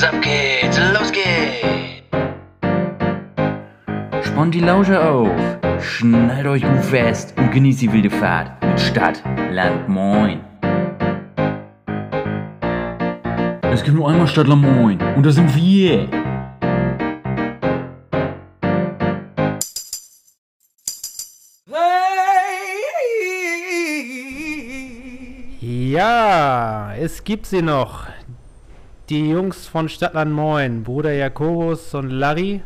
Was ab geht's? Los geht's! Spannt die Lausche auf, schnallt euch gut fest und genießt die wilde Fahrt mit Stadt, Land, Moin. Es gibt nur einmal Stadt, Land, Moin und da sind wir. Ja, es gibt sie noch. Die Jungs von Stadtland Moin, Bruder Jakobus und Larry.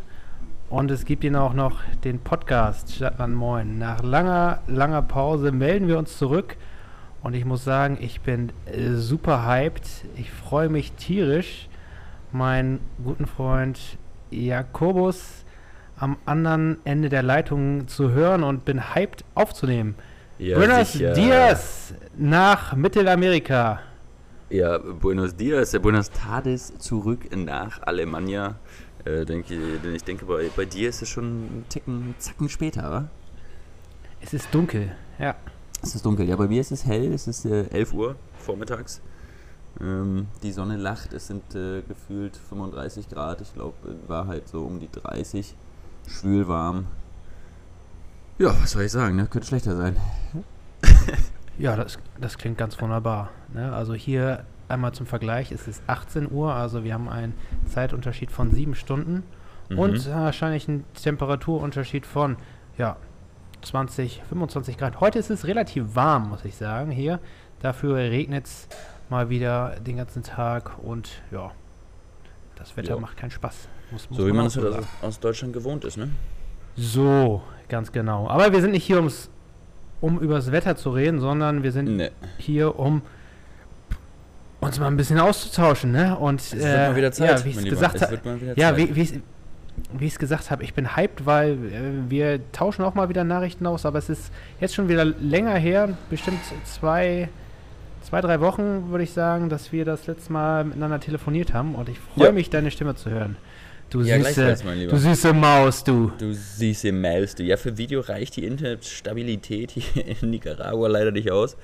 Und es gibt ihnen auch noch den Podcast Stadtland Moin. Nach langer, langer Pause melden wir uns zurück. Und ich muss sagen, ich bin äh, super hyped. Ich freue mich tierisch, meinen guten Freund Jakobus am anderen Ende der Leitung zu hören und bin hyped aufzunehmen. Ja, Buenos. Dias nach Mittelamerika. Ja, Buenos Dias, äh, Buenos Tardes zurück nach Alemannia. Äh, denke, denn ich denke, bei, bei dir ist es schon einen Ticken, Zacken später, wa? Es ist dunkel, ja. Es ist dunkel. Ja, bei mir ist es hell. Es ist äh, 11 Uhr vormittags. Ähm, die Sonne lacht. Es sind äh, gefühlt 35 Grad. Ich glaube, war halt so um die 30. Schwül warm. Ja, was soll ich sagen, ne? Könnte schlechter sein. Ja, das, das klingt ganz wunderbar. Ne? Also hier einmal zum Vergleich, es ist 18 Uhr, also wir haben einen Zeitunterschied von sieben Stunden Mhm. und wahrscheinlich einen Temperaturunterschied von, ja, 20, 25 Grad. Heute ist es relativ warm, muss ich sagen, hier. Dafür regnet es mal wieder den ganzen Tag und ja, das Wetter Ja. macht keinen Spaß. Muss, muss So wie man es halt aus, Deutschland gewohnt ist, ne? So, ganz genau. Aber wir sind nicht hier, ums, um über das Wetter zu reden, sondern wir sind Ne. hier, um uns mal ein bisschen auszutauschen, ne? Und Es wird mal wieder Zeit, ja, wie ich gesagt Es habe, ja, wie, wie ich wie ich es gesagt habe, ich bin hyped, weil äh, wir tauschen auch mal wieder Nachrichten aus, aber es ist jetzt schon wieder länger her, bestimmt zwei, zwei, drei Wochen, würde ich sagen, dass wir das letzte Mal miteinander telefoniert haben und ich freue Ja. mich, deine Stimme zu hören. Du Ja, süße, du süße Maus, du. Du süße Maus, du. Ja, für Video reicht die Internetstabilität hier in Nicaragua leider nicht aus.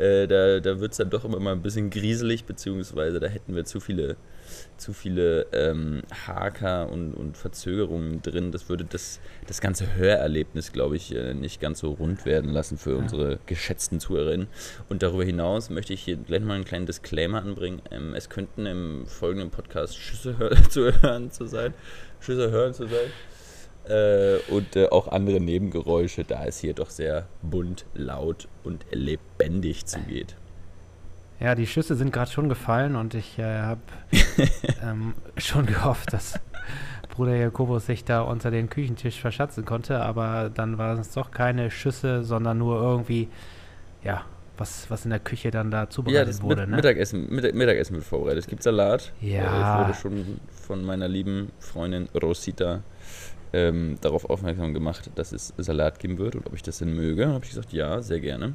Äh, da da wird es dann doch immer mal ein bisschen grieselig, beziehungsweise da hätten wir zu viele, zu viele ähm, Haker und, und Verzögerungen drin. Das würde das, das ganze Hörerlebnis, glaube ich, äh, nicht ganz so rund werden lassen für unsere geschätzten Zuhörerinnen. Und darüber hinaus möchte ich hier gleich mal einen kleinen Disclaimer anbringen. Ähm, es könnten im folgenden Podcast Schüsse hör zu hören zu sein. Schüsse hören zu sein. Äh, und äh, auch andere Nebengeräusche, da es hier doch sehr bunt, laut und lebendig zugeht. Ja, die Schüsse sind gerade schon gefallen und ich äh, habe ähm, schon gehofft, dass Bruder Jakobus sich da unter den Küchentisch verschatzen konnte, aber dann waren es doch keine Schüsse, sondern nur irgendwie, ja, was, was in der Küche dann da Ja, zubereitet das wurde. mit, ne? Mittagessen, Mittag, Mittagessen wird vorbereitet. Es gibt Salat. Ja. Äh, ich wurde schon von meiner lieben Freundin Rosita ähm, darauf aufmerksam gemacht, dass es Salat geben wird und ob ich das denn möge. habe ich gesagt, ja, sehr gerne.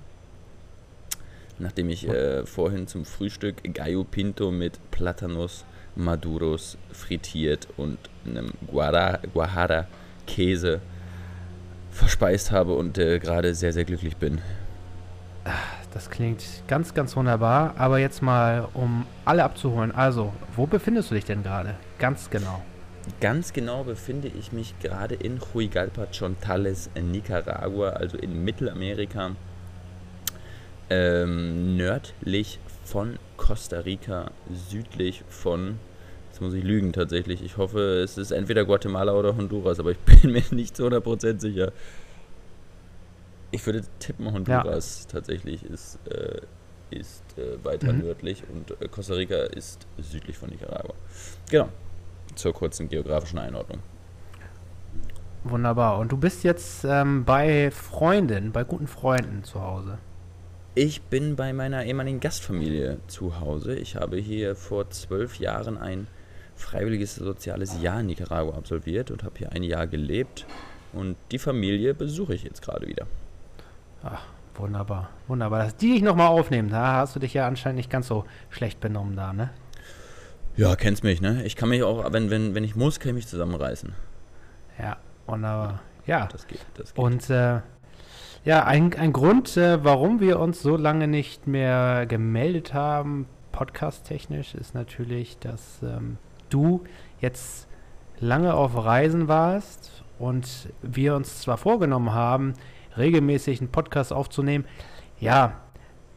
Nachdem ich äh, vorhin zum Frühstück Gallo Pinto mit Platanos Maduros frittiert und einem Guajara Käse verspeist habe und äh, gerade sehr, sehr glücklich bin. Das klingt ganz, ganz wunderbar, aber jetzt mal, um alle abzuholen. Also, wo befindest du dich denn gerade? Ganz genau. Ganz genau befinde ich mich gerade in Huigalpa Chontales, Nicaragua, also in Mittelamerika, ähm, nördlich von Costa Rica, südlich von, jetzt muss ich lügen tatsächlich, ich hoffe, es ist entweder Guatemala oder Honduras, aber ich bin mir nicht zu 100% sicher. Ich würde tippen, Honduras tatsächlich ist, äh, ist äh, weiter Mhm. nördlich und äh, Costa Rica ist südlich von Nicaragua. Genau, zur kurzen geografischen Einordnung. Wunderbar. Und du bist jetzt ähm, bei Freunden, bei guten Freunden zu Hause. Ich bin bei meiner ehemaligen Gastfamilie zu Hause. Ich habe hier vor zwölf Jahren ein freiwilliges soziales Jahr in Nicaragua absolviert und habe hier ein Jahr gelebt. Und die Familie besuche ich jetzt gerade wieder. Ach, wunderbar. Wunderbar. Dass die dich nochmal aufnehmen, da hast du dich ja anscheinend nicht ganz so schlecht benommen da, ne? Ja, kennst mich, ne? Ich kann mich auch, wenn, wenn, wenn ich muss, kann ich mich zusammenreißen. Ja, wunderbar. Ja. Das geht, das geht. Und äh, ja, ein, ein Grund, äh, warum wir uns so lange nicht mehr gemeldet haben, podcast-technisch, ist natürlich, dass ähm, du jetzt lange auf Reisen warst und wir uns zwar vorgenommen haben, regelmäßig einen Podcast aufzunehmen, ja,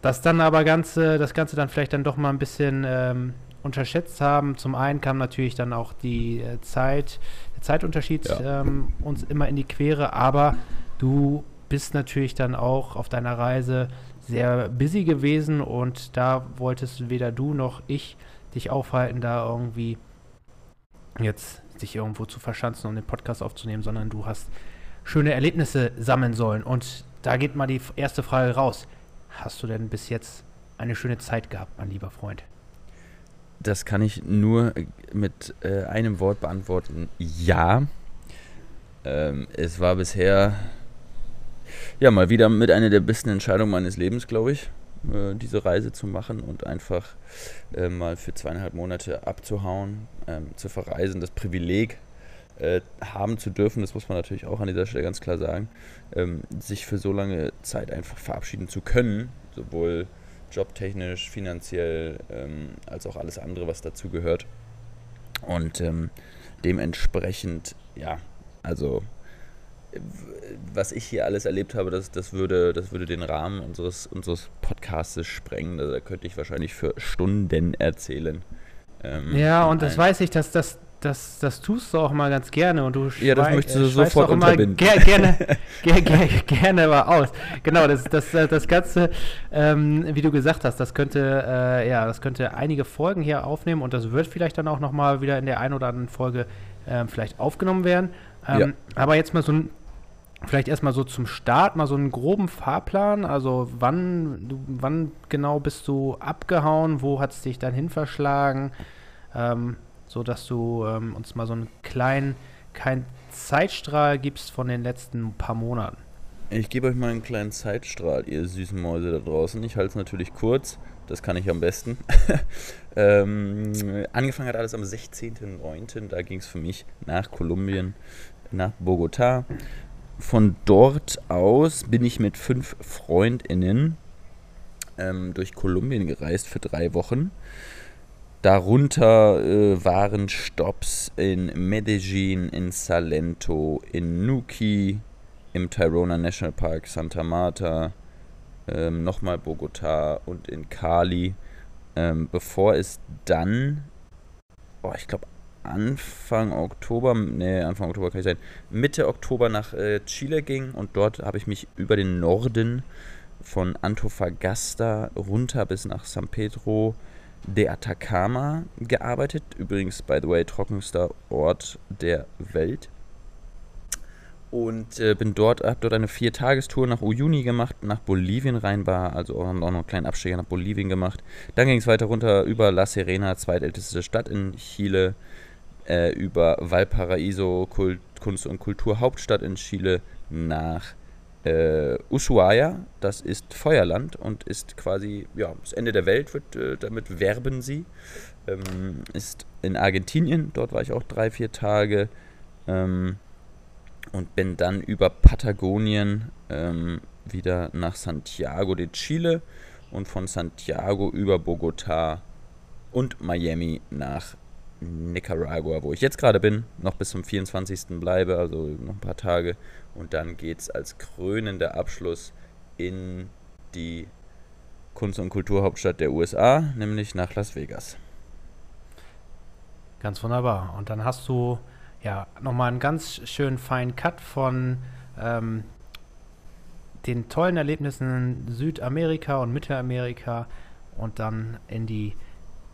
das dann aber Ganze, das Ganze dann vielleicht dann doch mal ein bisschen ähm, unterschätzt haben. Zum einen kam natürlich dann auch die äh, Zeit, der Zeitunterschied Ja. ähm, uns immer in die Quere, aber du bist natürlich dann auch auf deiner Reise sehr busy gewesen und da wolltest weder du noch ich dich aufhalten, da irgendwie jetzt sich irgendwo zu verschanzen und den Podcast aufzunehmen, sondern du hast schöne Erlebnisse sammeln sollen. Und da geht mal die erste Frage raus. Hast du denn bis jetzt eine schöne Zeit gehabt, mein lieber Freund? Das kann ich nur äh, mit äh, einem Wort beantworten. Ja. Ähm, es war bisher ja mal wieder mit einer der besten Entscheidungen meines Lebens, glaube ich, äh, diese Reise zu machen und einfach äh, mal für zweieinhalb Monate abzuhauen, ähm, zu verreisen, das Privileg äh, haben zu dürfen, das muss man natürlich auch an dieser Stelle ganz klar sagen, ähm, sich für so lange Zeit einfach verabschieden zu können, sowohl jobtechnisch, finanziell, ähm, als auch alles andere, was dazu gehört. Und ähm, dementsprechend, ja, also was ich hier alles erlebt habe, das, das, würde, das würde den Rahmen unseres, unseres Podcasts sprengen. Also, da könnte ich wahrscheinlich für Stunden erzählen. Ähm, Ja, und das weiß ich, dass das, das, das tust du auch mal ganz gerne und du Ja, das möchtest du äh, sofort auch immer unterbinden. Ger gerne, ger ger gerne mal aus. Genau, das, das, äh, das Ganze, ähm, wie du gesagt hast, das könnte, äh, ja, das könnte einige Folgen hier aufnehmen und das wird vielleicht dann auch nochmal wieder in der einen oder anderen Folge ähm, vielleicht aufgenommen werden. Ähm, Ja. Aber jetzt mal so ein, vielleicht erstmal so zum Start, mal so einen groben Fahrplan. Also wann, du, wann genau bist du abgehauen, wo hat es dich dann hin verschlagen? Ähm, so dass du ähm, uns mal so einen kleinen, keinen Zeitstrahl gibst von den letzten paar Monaten. Ich gebe euch mal einen kleinen Zeitstrahl, ihr süßen Mäuse da draußen. Ich halte es natürlich kurz, das kann ich am besten. ähm, angefangen hat alles am 16.09., da ging es für mich nach Kolumbien, nach Bogotá. Von dort aus bin ich mit fünf FreundInnen ähm, durch Kolumbien gereist für drei Wochen. Darunter äh, waren Stops in Medellin, in Salento, in Nuki, im Tirona National Park, Santa Marta, ähm, nochmal Bogotá und in Cali, ähm, bevor es dann, oh, ich glaube Anfang Oktober, nee, Anfang Oktober kann ich sein, Mitte Oktober nach äh, Chile ging und dort habe ich mich über den Norden von Antofagasta runter bis nach San Pedro de Atacama gearbeitet. Übrigens, by the way, trockenster Ort der Welt. Und äh, bin dort, habe dort eine Viertagestour nach Uyuni gemacht, nach Bolivien rein war, also auch, noch einen kleinen Abstecher nach Bolivien gemacht. Dann ging es weiter runter über La Serena, zweitälteste Stadt in Chile, äh, über Valparaiso, Kult, Kunst- und Kulturhauptstadt in Chile, nach äh, Ushuaia, das ist Feuerland und ist quasi, ja, das Ende der Welt, wird, äh, damit werben sie. Ähm, ist in Argentinien, dort war ich auch drei, vier Tage. Ähm, und bin dann über Patagonien ähm, wieder nach Santiago de Chile und von Santiago über Bogotá und Miami nach Nicaragua, wo ich jetzt gerade bin, noch bis zum 24. bleibe, also noch ein paar Tage. Und dann geht es als krönender Abschluss in die Kunst- und Kulturhauptstadt der USA, nämlich nach Las Vegas. Ganz wunderbar. Und dann hast du ja nochmal einen ganz schönen feinen Cut von ähm, den tollen Erlebnissen in Südamerika und Mittelamerika und dann in die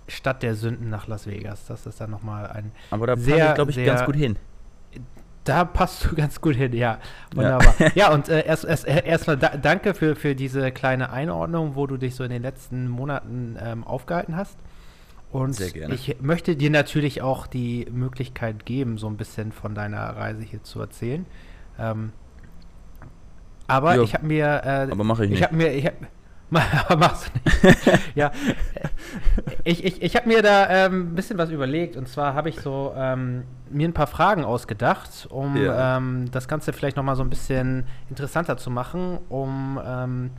Stadt der Sünden nach Las Vegas. Das ist dann nochmal ein. Aber da Sehr, ich, glaube ich, sehr- ganz gut hin. Da passt du ganz gut hin, ja. Wunderbar. Ja, und äh, erst, erst, erstmal da, danke für, für diese kleine Einordnung, wo du dich so in den letzten Monaten ähm, aufgehalten hast. Und Sehr gerne. ich möchte dir natürlich auch die Möglichkeit geben, so ein bisschen von deiner Reise hier zu erzählen. Ähm, aber Ja, ich habe mir, äh, Aber mache ich ich habe mir, ich habe, machst du nicht. ja, ich, ich, ich habe mir da ähm, ein bisschen was überlegt und zwar habe ich so ähm, mir ein paar Fragen ausgedacht, um Ja. ähm, das Ganze vielleicht nochmal so ein bisschen interessanter zu machen, um ähm,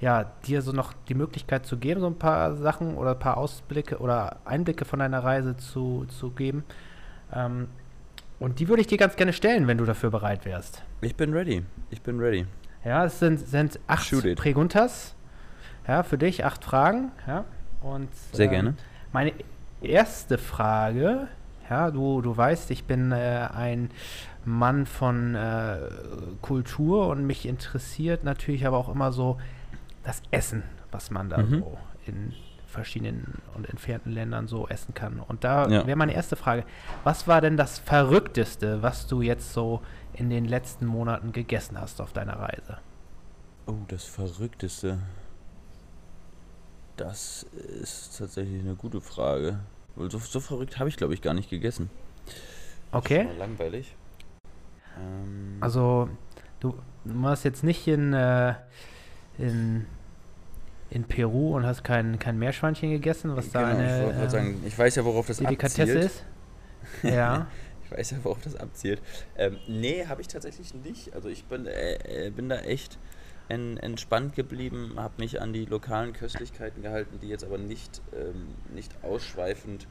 ja, dir so noch die Möglichkeit zu geben, so ein paar Sachen oder ein paar Ausblicke oder Einblicke von deiner Reise zu, zu geben. Ähm, und die würde ich dir ganz gerne stellen, wenn du dafür bereit wärst. Ich bin ready. Ich bin ready. Ja, es sind, sind acht. Präguntas. Ja, für dich acht Fragen. Ja, und Sehr ähm, gerne. Meine erste Frage, ja, du, du weißt, ich bin äh, ein Mann von äh, Kultur und mich interessiert natürlich aber auch immer so das Essen, was man da Mhm. so in verschiedenen und entfernten Ländern so essen kann. Und da Ja. wäre meine erste Frage, was war denn das Verrückteste, was du jetzt so in den letzten Monaten gegessen hast auf deiner Reise? Oh, das Verrückteste. Das ist tatsächlich eine gute Frage. Weil so, so verrückt habe ich, glaube ich, gar nicht gegessen. Okay. Schon mal langweilig. Ähm, Also, du warst jetzt nicht in, äh, in, in Peru und hast kein, kein Meerschweinchen gegessen, was da genau, ich eine wollte gerade ähm, sagen, ich weiß ja, worauf das Delikatesse abzielt. ist. Ja. Ich weiß ja, worauf das abzielt. Ähm, nee, habe ich tatsächlich nicht. Also ich bin, äh, äh, bin da echt en, entspannt geblieben, habe mich an die lokalen Köstlichkeiten gehalten, die jetzt aber nicht, ähm, nicht ausschweifend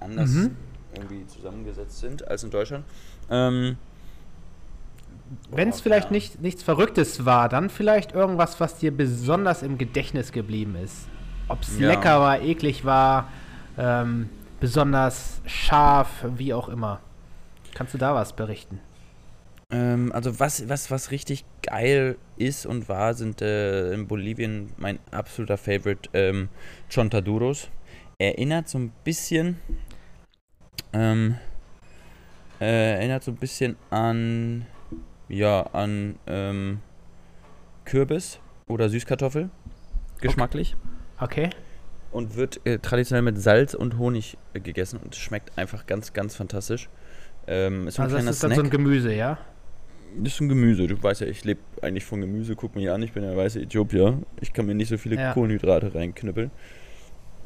anders Mhm. irgendwie zusammengesetzt sind als in Deutschland. Ähm, Wenn es vielleicht ja. nicht, nichts Verrücktes war, dann vielleicht irgendwas, was dir besonders im Gedächtnis geblieben ist. Ob es Ja. lecker war, eklig war, ähm, besonders scharf, wie auch immer. Kannst du da was berichten? Ähm, also was, was, was richtig geil ist und war, sind äh, in Bolivien mein absoluter Favorite ähm, Chontaduros. Erinnert so ein bisschen, ähm, äh, erinnert so ein bisschen an, ja, an ähm, Kürbis oder Süßkartoffel, geschmacklich. Okay. Und wird äh, traditionell mit Salz und Honig äh, gegessen und schmeckt einfach ganz, ganz fantastisch. Ähm, ist so ein Also das ist dann Snack. so ein Gemüse, ja? Das ist ein Gemüse. Du weißt ja, ich lebe eigentlich von Gemüse. Guck mich an, ich bin ja weiße Äthiopier. Ich kann mir nicht so viele Ja. Kohlenhydrate reinknüppeln.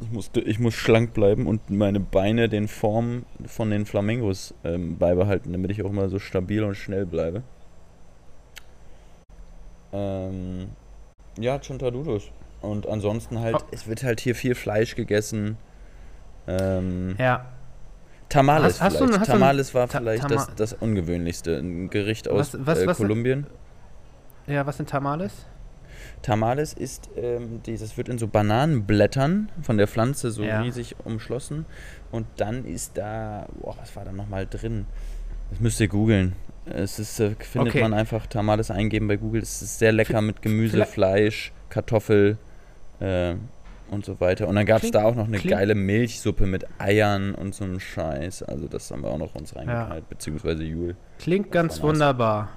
Ich muss, ich muss schlank bleiben und meine Beine den Formen von den Flamingos ähm, beibehalten, damit ich auch immer so stabil und schnell bleibe. Ähm, ja, Chontaduros. Und ansonsten halt, Oh. es wird halt hier viel Fleisch gegessen. Ähm, Ja. Tamales Hast- vielleicht. hast du Tamales war Ta- vielleicht Tama- das, das Ungewöhnlichste. Ein Gericht aus Was- was- äh, Kolumbien. Ja, was sind Tamales? Tamales ist, ähm, dieses wird in so Bananenblättern von der Pflanze so Ja. riesig umschlossen. Und dann ist da, boah, was war da nochmal drin? Das müsst ihr googeln. Es ist, äh, findet Okay. man einfach Tamales eingeben bei Google. Es ist sehr lecker mit Gemüse, Fleisch, Kartoffel äh, und so weiter. Und dann gab es da auch noch eine klingt- geile Milchsuppe mit Eiern und so einem Scheiß. Also das haben wir auch noch uns reingeknallt, beziehungsweise Jule. Klingt ganz wunderbar.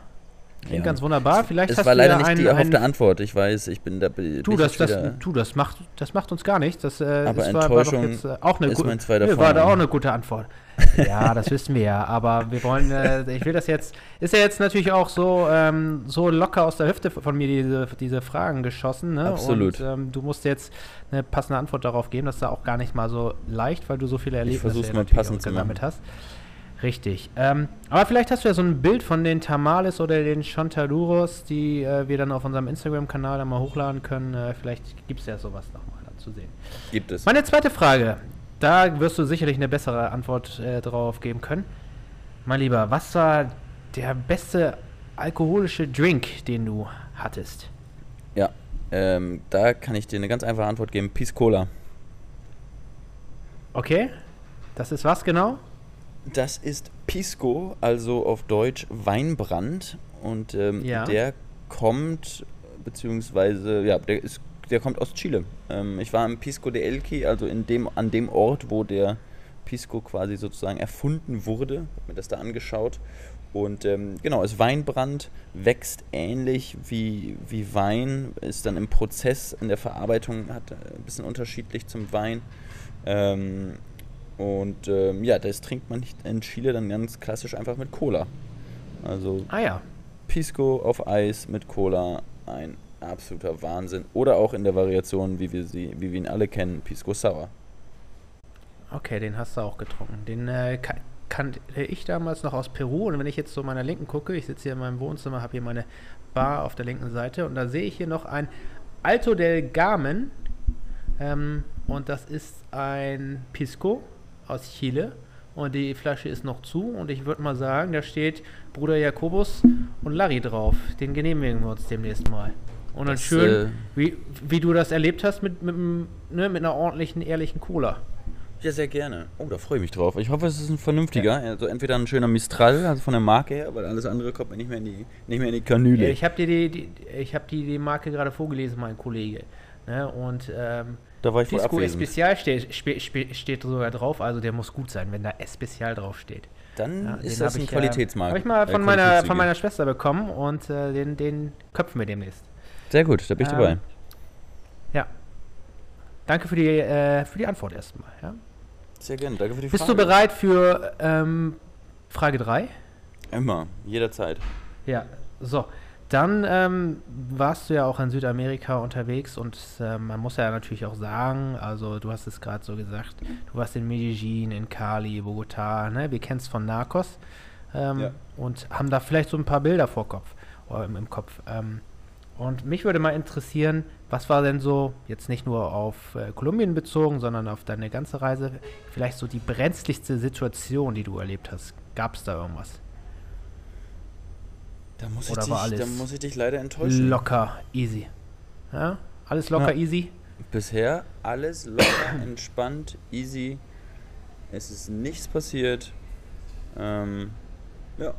Klingt Ja. ganz wunderbar. Vielleicht Es hast war du leider ja nicht einen, die erhoffte einen, Antwort. Ich weiß, ich bin da. bin Du, ich das, das, du das, macht, das macht uns gar nichts. Das, äh, Aber es war, war doch Enttäuschung jetzt äh, auch eine ist gute mein zweiter Nö, war da auch eine gute Antwort. Ja, das wissen wir ja. Aber wir wollen, äh, ich will das jetzt, ist ja jetzt natürlich auch so, ähm, so locker aus der Hüfte von mir diese, diese Fragen geschossen. Ne? Absolut. Und ähm, du musst jetzt eine passende Antwort darauf geben. Das ist ja auch gar nicht mal so leicht, weil du so viele Erlebnisse ja mal passend gesammelt hast. Richtig. Ähm, aber vielleicht hast du ja so ein Bild von den Tamales oder den Chontaduros, die äh, wir dann auf unserem Instagram-Kanal dann mal hochladen können. Äh, vielleicht gibt es ja sowas nochmal da zu sehen. Gibt es. Meine zweite Frage. Da wirst du sicherlich eine bessere Antwort äh, drauf geben können. Mein Lieber, was war der beste alkoholische Drink, den du hattest? Ja, ähm, da kann ich dir eine ganz einfache Antwort geben. Peace Cola. Okay? Das ist was genau? Das ist Pisco, also auf Deutsch Weinbrand. Und ähm, Ja. der kommt, beziehungsweise, ja, der, ist, der kommt aus Chile. Ähm, ich war im Pisco de Elqui, also in dem, an dem Ort, wo der Pisco quasi sozusagen erfunden wurde. Hab mir das da angeschaut. Und ähm, genau, ist Weinbrand, wächst ähnlich wie, wie Wein, ist dann im Prozess, in der Verarbeitung, hat äh, ein bisschen unterschiedlich zum Wein. Ähm, und ähm, ja, das trinkt man in Chile dann ganz klassisch einfach mit Cola. Also Ah ja. Pisco auf Eis mit Cola, ein absoluter Wahnsinn. Oder auch in der Variation, wie wir sie, wie wir ihn alle kennen, Pisco Sour. Okay, den hast du auch getrunken. Den äh, ka- kannte ich damals noch aus Peru. Und wenn ich jetzt so meiner Linken gucke, ich sitze hier in meinem Wohnzimmer, habe hier meine Bar auf der linken Seite und da sehe ich hier noch ein Alto del Carmen. Ähm, und das ist ein Pisco aus Chile. Und die Flasche ist noch zu. Und ich würde mal sagen, da steht Bruder Jakobus und Larry drauf. Den genehmigen wir uns demnächst mal. Und dann Das, schön, äh, wie, wie du das erlebt hast mit, mit, ne, mit einer ordentlichen, ehrlichen Cola. Ja, sehr gerne. Oh, da freue ich mich drauf. Ich hoffe, es ist ein vernünftiger. Also entweder ein schöner Mistral, also von der Marke her, weil alles andere kommt mir nicht mehr in die, nicht mehr in die Kanüle. Ich habe dir die, die, ich hab die, die Marke gerade vorgelesen, mein Kollege. Ne? Und ähm, da war ich abwesend. Especial steht, steht sogar drauf, also der muss gut sein, wenn da Especial drauf steht. Dann Ja, ist das ein ich, Qualitätsmarkt. Habe ich mal äh, von meiner, Qualitätssiegel. von meiner Schwester bekommen und äh, den, den köpfen wir demnächst. Sehr gut, da bin ich Ähm, dabei. Ja. Danke für die, äh, für die Antwort erstmal. Ja? Sehr gerne, danke für die Bist Frage. du bereit für ähm, Frage 3? Immer, jederzeit. Ja, so. Dann ähm, warst du ja auch in Südamerika unterwegs und ähm, man muss ja natürlich auch sagen, also du hast es gerade so gesagt, du warst in Medellin, in Cali, Bogotá, ne? wir kennen es von Narcos ähm, Ja. und haben da vielleicht so ein paar Bilder vor Kopf, oder im, im Kopf. Ähm, und mich würde mal interessieren, was war denn so, jetzt nicht nur auf äh, Kolumbien bezogen, sondern auf deine ganze Reise, vielleicht so die brenzligste Situation, die du erlebt hast? Gab es da irgendwas? Da muss, ich Oder dich, war alles da muss ich dich leider enttäuschen. Locker, easy. Ja? Alles locker, Ja. easy. Bisher alles locker, entspannt, easy. Es ist nichts passiert. Ähm, ja.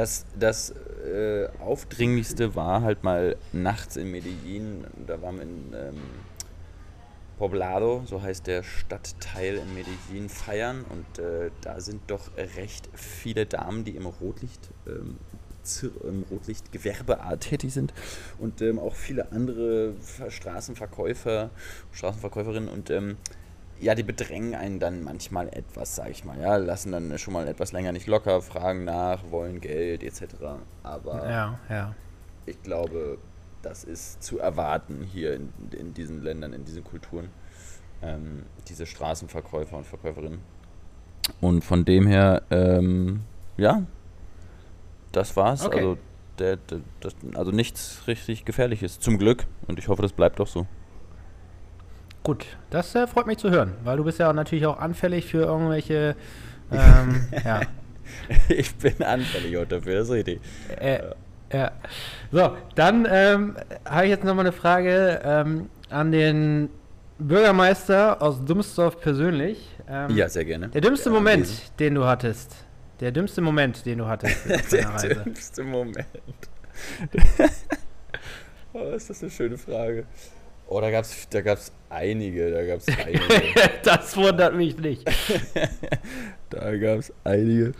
Das, das äh, Aufdringlichste war halt mal nachts in Medellin. Da waren wir in ähm, Poblado, so heißt der Stadtteil in Medellin, feiern. Und äh, da sind doch recht viele Damen, die im Rotlicht, ähm, im Rotlichtgewerbe tätig sind. Und ähm, auch viele andere Ver- Straßenverkäufer, Straßenverkäuferinnen. Und ähm, ja, die bedrängen einen dann manchmal etwas, sag ich mal. Ja, lassen dann schon mal etwas länger nicht locker, fragen nach, wollen Geld etc. Aber Ja, ja. ich glaube, das ist zu erwarten hier in, in diesen Ländern, in diesen Kulturen. Ähm, diese Straßenverkäufer und Verkäuferinnen. Und von dem her, ähm, ja, das war's. Okay. Also, der, der, das, also nichts richtig Gefährliches, zum Glück. Und ich hoffe, das bleibt auch so. Gut, das äh, freut mich zu hören, weil du bist ja natürlich auch anfällig für irgendwelche, ähm, ja, ich bin anfällig auch dafür, das ist richtig. äh, ja. So, dann ähm, habe ich jetzt nochmal eine Frage ähm, an den Bürgermeister aus Dummsdorf persönlich. Ähm, Ja, sehr gerne. Der dümmste Moment, den du hattest. Der dümmste Moment, den du hattest Der Reise. dümmste Moment. oh, ist das eine schöne Frage. Oh, da gab's, da gab's einige, da gab's einige. das wundert mich nicht. da gab's einige.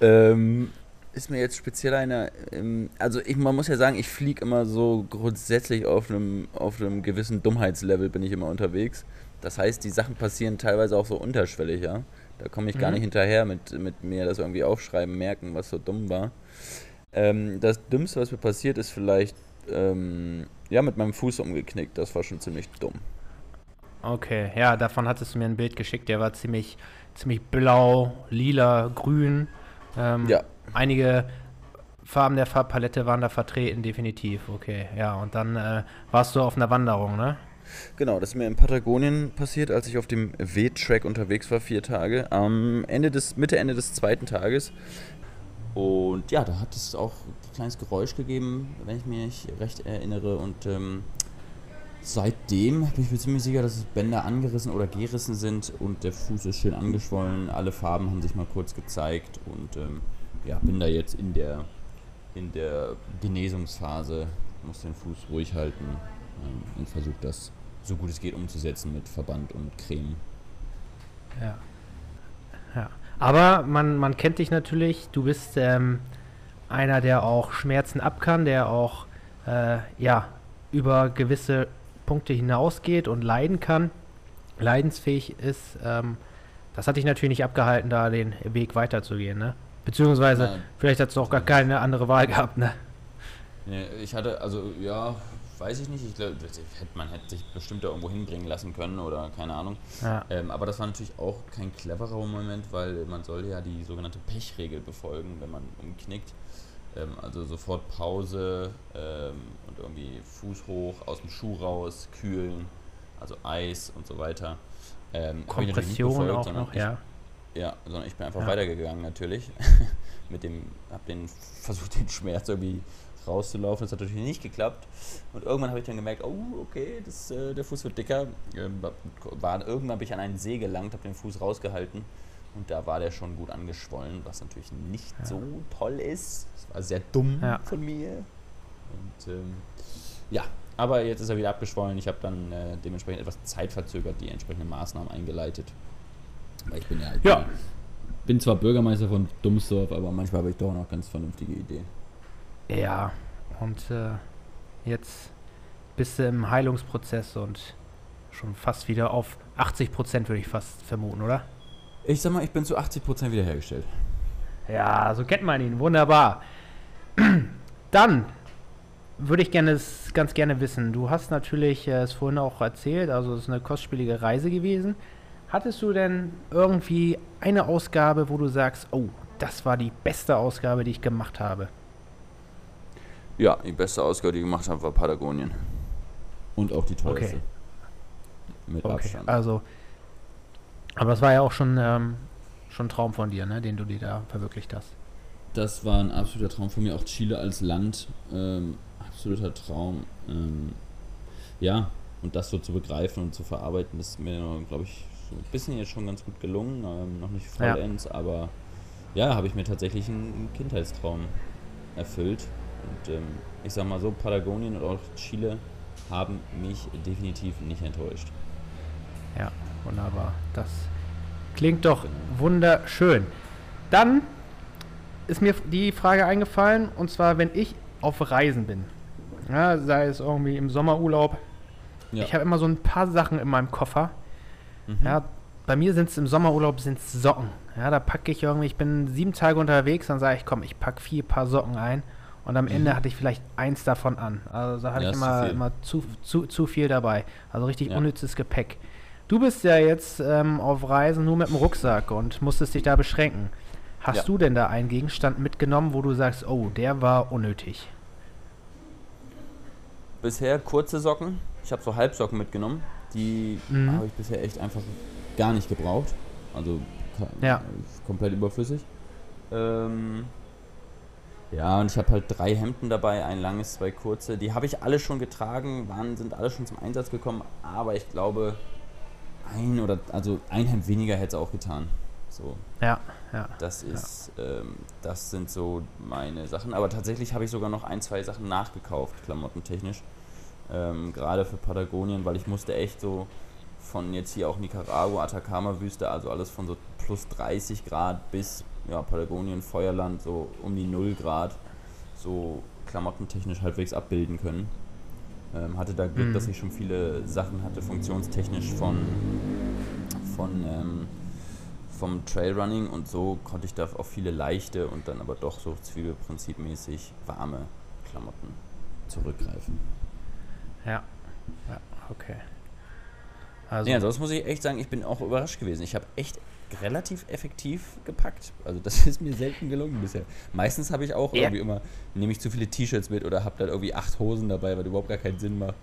Ähm, ist mir jetzt speziell einer, ähm, also ich, man muss ja sagen, ich fliege immer so grundsätzlich auf einem, auf einem gewissen Dummheitslevel bin ich immer unterwegs. Das heißt, die Sachen passieren teilweise auch so unterschwellig, ja. Da komme ich gar Mhm. nicht hinterher mit, mit mir das irgendwie aufschreiben, merken, was so dumm war. Ähm, das Dümmste, was mir passiert, ist vielleicht, ähm, ja, mit meinem Fuß umgeknickt. Das war schon ziemlich dumm. Okay, ja, davon hattest du mir ein Bild geschickt. Der war ziemlich, ziemlich blau, lila, grün. Ähm, Ja. Einige Farben der Farbpalette waren da vertreten, definitiv. Okay, ja, und dann äh, warst du auf einer Wanderung, ne? Genau, das ist mir in Patagonien passiert, als ich auf dem W-Track unterwegs war, vier Tage. Am Ende des, Mitte, Ende des zweiten Tages. Und ja, da hat es auch ein kleines Geräusch gegeben, wenn ich mich recht erinnere. Und ähm, seitdem bin ich mir ziemlich sicher, dass es Bänder angerissen oder gerissen sind und der Fuß ist schön angeschwollen. Alle Farben haben sich mal kurz gezeigt und ähm, ja, bin da jetzt in der, in der Genesungsphase, muss den Fuß ruhig halten ähm, und versuche das so gut es geht umzusetzen mit Verband und Creme. Ja. Aber man, man kennt dich natürlich. Du bist ähm, einer, der auch Schmerzen ab kann, der auch äh, ja, über gewisse Punkte hinausgeht und leiden kann, leidensfähig ist. Ähm, das hat dich natürlich nicht abgehalten, da den Weg weiterzugehen, ne? Beziehungsweise, Nein. vielleicht hast du auch gar keine andere Wahl gehabt, ne? Nee, ich hatte, also ja, weiß ich nicht. Ich glaube, man hätte sich bestimmt da irgendwo hinbringen lassen können oder keine Ahnung. Ja. Ähm, aber das war natürlich auch kein cleverer Moment, weil man soll ja die sogenannte Pechregel befolgen, wenn man umknickt. Ähm, also sofort Pause ähm, und irgendwie Fuß hoch, aus dem Schuh raus, kühlen, also Eis und so weiter. Ähm, Kompression befolgt, auch noch, ich, ja. Ja, sondern ich bin einfach Ja. weitergegangen natürlich. Mit dem, hab den versucht den Schmerz irgendwie rauszulaufen. Das hat natürlich nicht geklappt. Und irgendwann habe ich dann gemerkt, oh, okay, das, äh, der Fuß wird dicker. Ähm, war, irgendwann bin ich an einen See gelangt, habe den Fuß rausgehalten und da war der schon gut angeschwollen, was natürlich nicht so toll ist. Das war sehr dumm Ja. von mir. Und ähm, ja, aber jetzt ist er wieder abgeschwollen. Ich habe dann äh, dementsprechend etwas zeitverzögert die entsprechenden Maßnahmen eingeleitet. Weil ich bin ja, ich Ja. bin, bin zwar Bürgermeister von Dummsdorf, aber manchmal habe ich doch noch ganz vernünftige Ideen. Ja, und äh, jetzt bist du im Heilungsprozess und schon fast wieder auf 80 Prozent, würde ich fast vermuten, oder? Ich sag mal, ich bin zu 80% wiederhergestellt. Ja, so kennt man ihn. Wunderbar. Dann würde ich gerne ganz gerne wissen. Du hast natürlich äh, es vorhin auch erzählt, also es ist eine kostspielige Reise gewesen. Hattest du denn irgendwie eine Ausgabe, wo du sagst, oh, das war die beste Ausgabe, die ich gemacht habe? Ja, die beste Ausgabe, die ich gemacht habe, war Patagonien. Und auch die teuerste. Okay. Mit Okay, Abstand. also, aber das war ja auch schon, ähm, schon ein Traum von dir, ne, den du dir da verwirklicht hast. Das war ein absoluter Traum von mir, auch Chile als Land. Ähm, absoluter Traum. Ähm, ja, und das so zu begreifen und zu verarbeiten, das ist mir, glaube ich, so ein bisschen jetzt schon ganz gut gelungen. Ähm, noch nicht Ja. vollends, aber ja, habe ich mir tatsächlich einen Kindheitstraum erfüllt. Und ähm, ich sag mal so, Patagonien und auch Chile haben mich definitiv nicht enttäuscht. Ja, wunderbar. Das klingt doch wunderschön. Dann ist mir die Frage eingefallen, und zwar, wenn ich auf Reisen bin, ja, sei es irgendwie im Sommerurlaub, Ja. ich habe immer so ein paar Sachen in meinem Koffer. Mhm. Ja, bei mir sind es im Sommerurlaub sind's Socken. Ja, da packe ich irgendwie, ich bin sieben Tage unterwegs, dann sage ich, komm, ich packe vier Paar Socken ein. Und am Ende hatte ich vielleicht eins davon an. Also da hatte Mhm. Ja, ich ist zu immer, viel. immer zu, zu, zu viel dabei. Also richtig Ja. unnützes Gepäck. Du bist ja jetzt ähm, auf Reisen nur mit dem Rucksack und musstest dich da beschränken. Hast Ja. du denn da einen Gegenstand mitgenommen, wo du sagst, oh, der war unnötig? bisher kurze Socken. Ich habe so Halbsocken mitgenommen. Die Mhm. habe ich bisher echt einfach gar nicht gebraucht. Also Ja. komplett überflüssig. Ähm, ja, und ich habe halt drei Hemden dabei, ein langes, zwei kurze. Die habe ich alle schon getragen, waren, sind alle schon zum Einsatz gekommen, aber ich glaube, ein oder also ein Hemd weniger hätte es auch getan. So, Ja, ja. das ist, ähm, das sind so meine Sachen. Aber tatsächlich habe ich sogar noch ein, zwei Sachen nachgekauft, klamottentechnisch. Ähm, Gerade für Patagonien, weil ich musste echt so von jetzt hier auch Nicaragua, Atacama-Wüste, also alles von so plus 30 Grad bis ja, Patagonien, Feuerland, so um die 0 Grad, so klamottentechnisch halbwegs abbilden können. Ähm, hatte da Glück, Mhm. dass ich schon viele Sachen hatte, funktionstechnisch von, von ähm, vom Trailrunning und so konnte ich da auf viele leichte und dann aber doch so Zwiebelprinzipmäßig warme Klamotten zurückgreifen. Ja, ja, okay. Also, Nee, ansonsten muss ich echt sagen, ich bin auch überrascht gewesen. Ich habe echt relativ effektiv gepackt. Also das ist mir selten gelungen bisher. Meistens habe ich auch Ja. irgendwie immer, nehme ich zu viele T-Shirts mit oder habe dann irgendwie acht Hosen dabei, weil überhaupt gar keinen Sinn macht.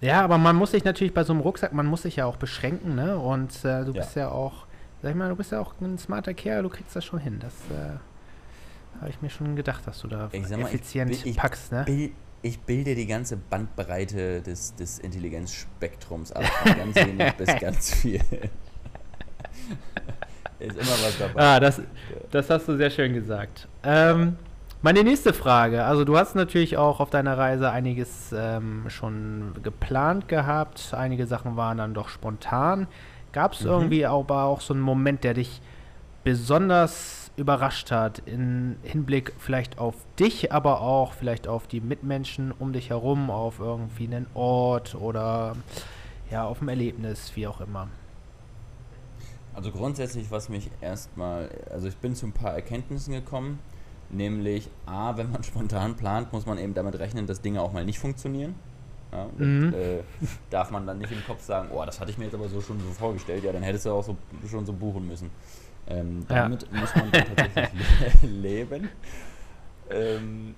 Ja, aber man muss sich natürlich bei so einem Rucksack, man muss sich ja auch beschränken, ne? Und äh, du Ja. bist ja auch, sag ich mal, du bist ja auch ein smarter Kerl, du kriegst das schon hin. Das äh, habe ich mir schon gedacht, dass du da Ich sag mal, ich effizient bin- ich packst, ne? Bil- Ich bilde die ganze Bandbreite des, des Intelligenzspektrums ab, von ganz wenig bis ganz viel. Ist immer was dabei. Ah, das, das hast du sehr schön gesagt. Ähm, meine nächste Frage. Also du hast natürlich auch auf deiner Reise einiges ähm, schon geplant gehabt. Einige Sachen waren dann doch spontan. Gab es Mhm. irgendwie aber auch so einen Moment, der dich besonders überrascht hat, in Hinblick vielleicht auf dich, aber auch vielleicht auf die Mitmenschen um dich herum, auf irgendwie einen Ort oder ja, auf ein Erlebnis, wie auch immer. Also grundsätzlich, was mich erstmal, also ich bin zu ein paar Erkenntnissen gekommen, nämlich A, wenn man spontan plant, muss man eben damit rechnen, dass Dinge auch mal nicht funktionieren. Ja, und, Mhm. äh, darf man dann nicht im Kopf sagen, oh, das hatte ich mir jetzt aber so schon so vorgestellt, ja, dann hättest du auch so, schon so buchen müssen. Ähm, Ja. damit muss man dann tatsächlich le- leben. ähm,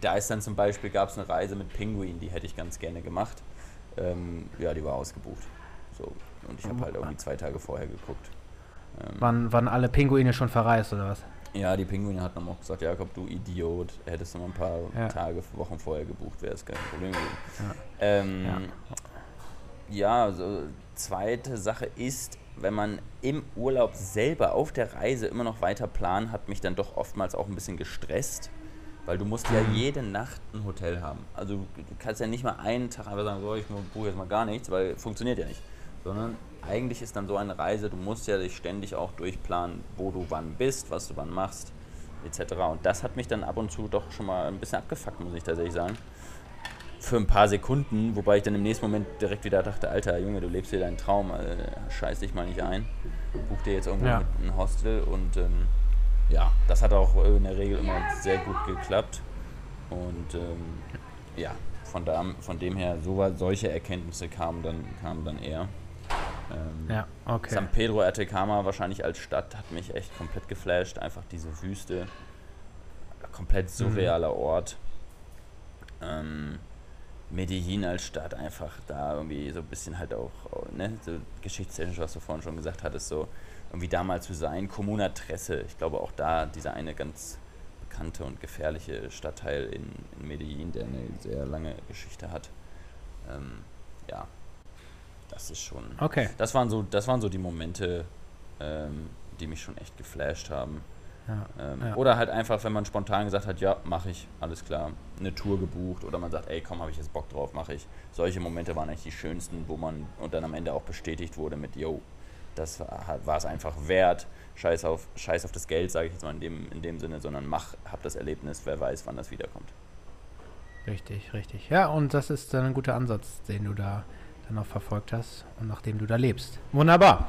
da ist dann zum Beispiel, gab es eine Reise mit Pinguin, die hätte ich ganz gerne gemacht. Ähm, ja, die war ausgebucht. So. Und ich habe halt irgendwie zwei Tage vorher geguckt. Ähm, Waren, waren alle Pinguine schon verreist oder was? ja, die Pinguine hatten dann auch gesagt, Jakob, du Idiot, hättest du mal ein paar Ja. Tage, Wochen vorher gebucht, wäre es kein Problem gewesen. Ja. Ähm, Ja. ja, so zweite Sache ist, wenn man im Urlaub selber auf der Reise immer noch weiter planen, hat mich dann doch oftmals auch ein bisschen gestresst, weil du musst ja jede Nacht ein Hotel haben. Also du du kannst ja nicht mal einen Tag einfach sagen, so, ich buche jetzt mal gar nichts, weil funktioniert ja nicht. Sondern eigentlich ist dann so eine Reise, du musst ja dich ständig auch durchplanen, wo du wann bist, was du wann machst, etc. Und das hat mich dann ab und zu doch schon mal ein bisschen abgefuckt, muss ich tatsächlich sagen für ein paar Sekunden, wobei ich dann im nächsten Moment direkt wieder dachte, Alter Junge, du lebst hier deinen Traum, äh, scheiß dich mal nicht ein, buch dir jetzt irgendwo Ja. ein Hostel und ähm, ja, das hat auch in der Regel immer sehr gut geklappt und ähm, ja, von, da, von dem her, so, solche Erkenntnisse kamen dann, kamen dann eher. Ähm, Ja, okay. San Pedro Atacama wahrscheinlich als Stadt hat mich echt komplett geflasht. Einfach diese Wüste. Komplett surrealer Ort. Ähm, Medellin als Stadt einfach da irgendwie so ein bisschen halt auch, ne, so geschichtstechnisch, was du vorhin schon gesagt hattest, so irgendwie da mal zu sein. Comuna Tresse, ich glaube auch da dieser eine ganz bekannte und gefährliche Stadtteil in, in Medellin, der eine sehr lange Geschichte hat. Ähm, ja, das ist schon. Okay. Das waren so, das waren so die Momente, ähm, die mich schon echt geflasht haben. Ja. Ähm, Ja. Oder halt einfach, wenn man spontan gesagt hat, ja, mache ich, alles klar, eine Tour gebucht oder man sagt, ey, komm, habe ich jetzt Bock drauf, mache ich. Solche Momente waren eigentlich die schönsten, wo man und dann am Ende auch bestätigt wurde mit, yo, das war war es einfach wert. Scheiß auf, scheiß auf das Geld, sage ich jetzt mal in dem, in dem Sinne, sondern mach, hab das Erlebnis, wer weiß, wann das wiederkommt. Richtig, richtig. Ja, und das ist dann ein guter Ansatz, den du da dann auch verfolgt hast und nach dem du da lebst. Wunderbar.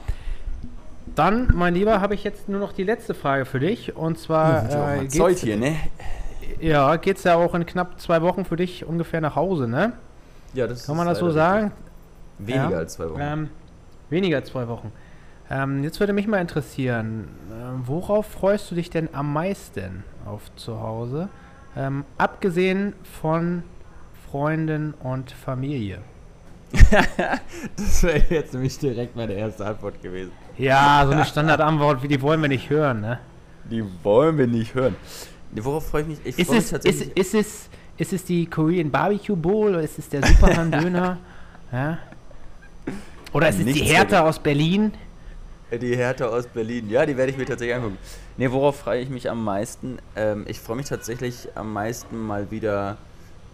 Dann, mein Lieber, habe ich jetzt nur noch die letzte Frage für dich. Und zwar äh, geht's, hier, ne? ja, geht's ja auch in knapp zwei Wochen für dich ungefähr nach Hause, ne? Ja, das Kann man das so sagen? Weniger Ja. als zwei Wochen. Ähm, weniger als zwei Wochen. Ähm, jetzt würde mich mal interessieren, ähm, worauf freust du dich denn am meisten auf zu Hause? Ähm, abgesehen von Freunden und Familie. Das wäre jetzt nämlich direkt meine erste Antwort gewesen. Ja, so eine Standardantwort, wie die wollen wir nicht hören, ne? Die wollen wir nicht hören. Worauf freue ich mich? Ich Ist freue mich es, ist, tatsächlich. ist, es, ist es die Korean Barbecue Bowl oder ist es der Superman Döner? ja? Oder ist es die Nichts Hertha dagegen. aus Berlin? Die Hertha aus Berlin. Ja, die werde ich mir tatsächlich angucken. Ne, worauf freue ich mich am meisten? Ähm, ich freue mich tatsächlich am meisten mal wieder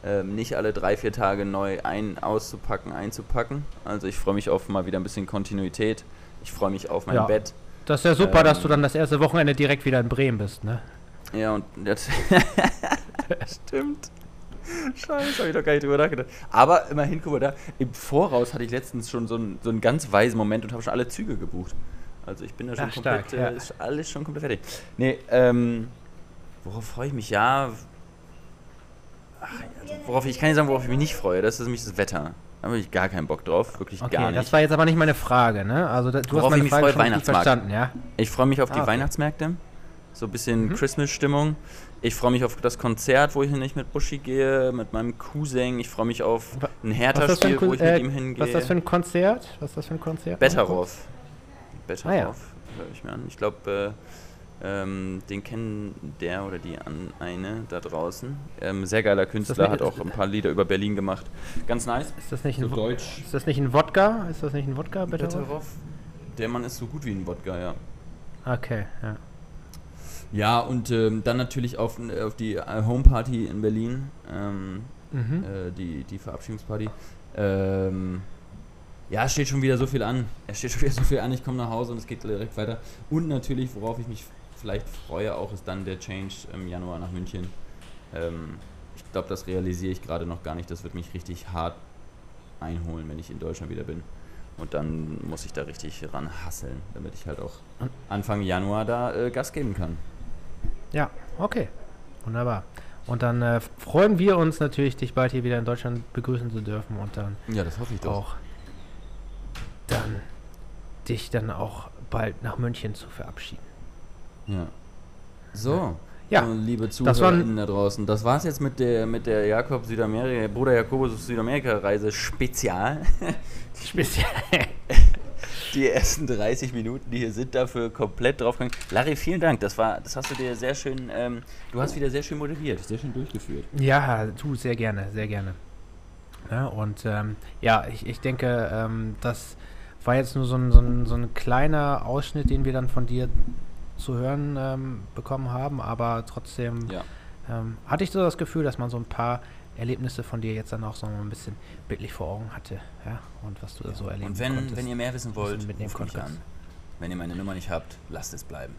ähm, nicht alle drei, vier Tage neu ein auszupacken, einzupacken. Also ich freue mich auf mal wieder ein bisschen Kontinuität. Ich freue mich auf mein Ja. Bett. Das ist ja super, dass Ähm. du dann das erste Wochenende direkt wieder in Bremen bist, ne? Ja, und das stimmt. Scheiße, habe ich doch gar nicht drüber nachgedacht. Aber immerhin, guck mal da, im Voraus hatte ich letztens schon so einen, so einen ganz weisen Moment und habe schon alle Züge gebucht. Also ich bin da schon Ach, komplett, stark, ja. äh, ist alles schon komplett fertig. Nee, ähm, worauf freue ich mich? Ja, ach, also worauf ich kann nicht sagen, worauf ich mich nicht freue. Das ist nämlich das Wetter. Da habe ich gar keinen Bock drauf, wirklich Okay, gar nicht. das war jetzt aber nicht meine Frage, ne? Also da, du Worauf hast meine ich mich Frage freue, schon verstanden, ja? Ich freue mich auf die Ah, okay. Weihnachtsmärkte. So ein bisschen Mhm. Christmas-Stimmung. Ich freue mich auf das Konzert, wo ich nicht mit Buschi gehe, mit meinem Cousin. Ich freue mich auf ein Hertha-Spiel, ein, wo ich äh, mit ihm hingehe. was ist das für ein Konzert? Was ist das für ein Konzert? Betteroff. Betteroff, Ah, ja. höre ich mir an. Ich glaube, äh, ähm, den kennen der oder die an eine da draußen. Ähm, sehr geiler Künstler, nicht- hat auch ein paar Lieder über Berlin gemacht. Ganz nice. Ist das nicht So ein, deutsch. ist das nicht ein Wodka? Ist das nicht ein Wodka, Betteroff? Der Mann ist so gut wie ein Wodka, ja. Okay, ja. Ja, und ähm, dann natürlich auf, auf die äh, Homeparty in Berlin, ähm, Mhm. äh, die, die Verabschiedungsparty. Ähm, ja, es steht schon wieder so viel an. Es steht schon wieder so viel an. Ich komme nach Hause und es geht direkt weiter. Und natürlich, worauf ich mich vielleicht freue, auch ist dann der Change im Januar nach München. Ähm, ich glaube, das realisiere ich gerade noch gar nicht. Das wird mich richtig hart einholen, wenn ich in Deutschland wieder bin. Und dann muss ich da richtig ran hasseln, damit ich halt auch Anfang Januar da äh, Gas geben kann. Ja, okay. Wunderbar. Und dann äh, freuen wir uns natürlich, dich bald hier wieder in Deutschland begrüßen zu dürfen und dann Ja, das hoffe ich doch. auch dann dich dann auch bald nach München zu verabschieden. Ja. So, Ja, liebe ZuhörerInnen da draußen, das war's jetzt mit der, mit der Jakob Südamerika, Bruder Jakobus Südamerika-Reise Spezial. speziell. Die ersten 30 Minuten, die hier sind, dafür komplett draufgegangen. Larry, vielen Dank. Das war, das hast du dir sehr schön, ähm, du hast wieder sehr schön moderiert, sehr schön durchgeführt. Ja, tu sehr gerne, sehr gerne. Ja, und ähm, ja, ich, ich denke, ähm, das war jetzt nur so ein, so, ein, so ein kleiner Ausschnitt, den wir dann von dir zu hören ähm, bekommen haben, aber trotzdem Ja. ähm, hatte ich so das Gefühl, dass man so ein paar Erlebnisse von dir jetzt dann auch so ein bisschen bildlich vor Augen hatte, ja, und was du da so erleben Und wenn, konntest. wenn ihr mehr wissen wollt, mitnehmen ruft an. Wenn ihr meine Nummer nicht habt, lasst es bleiben.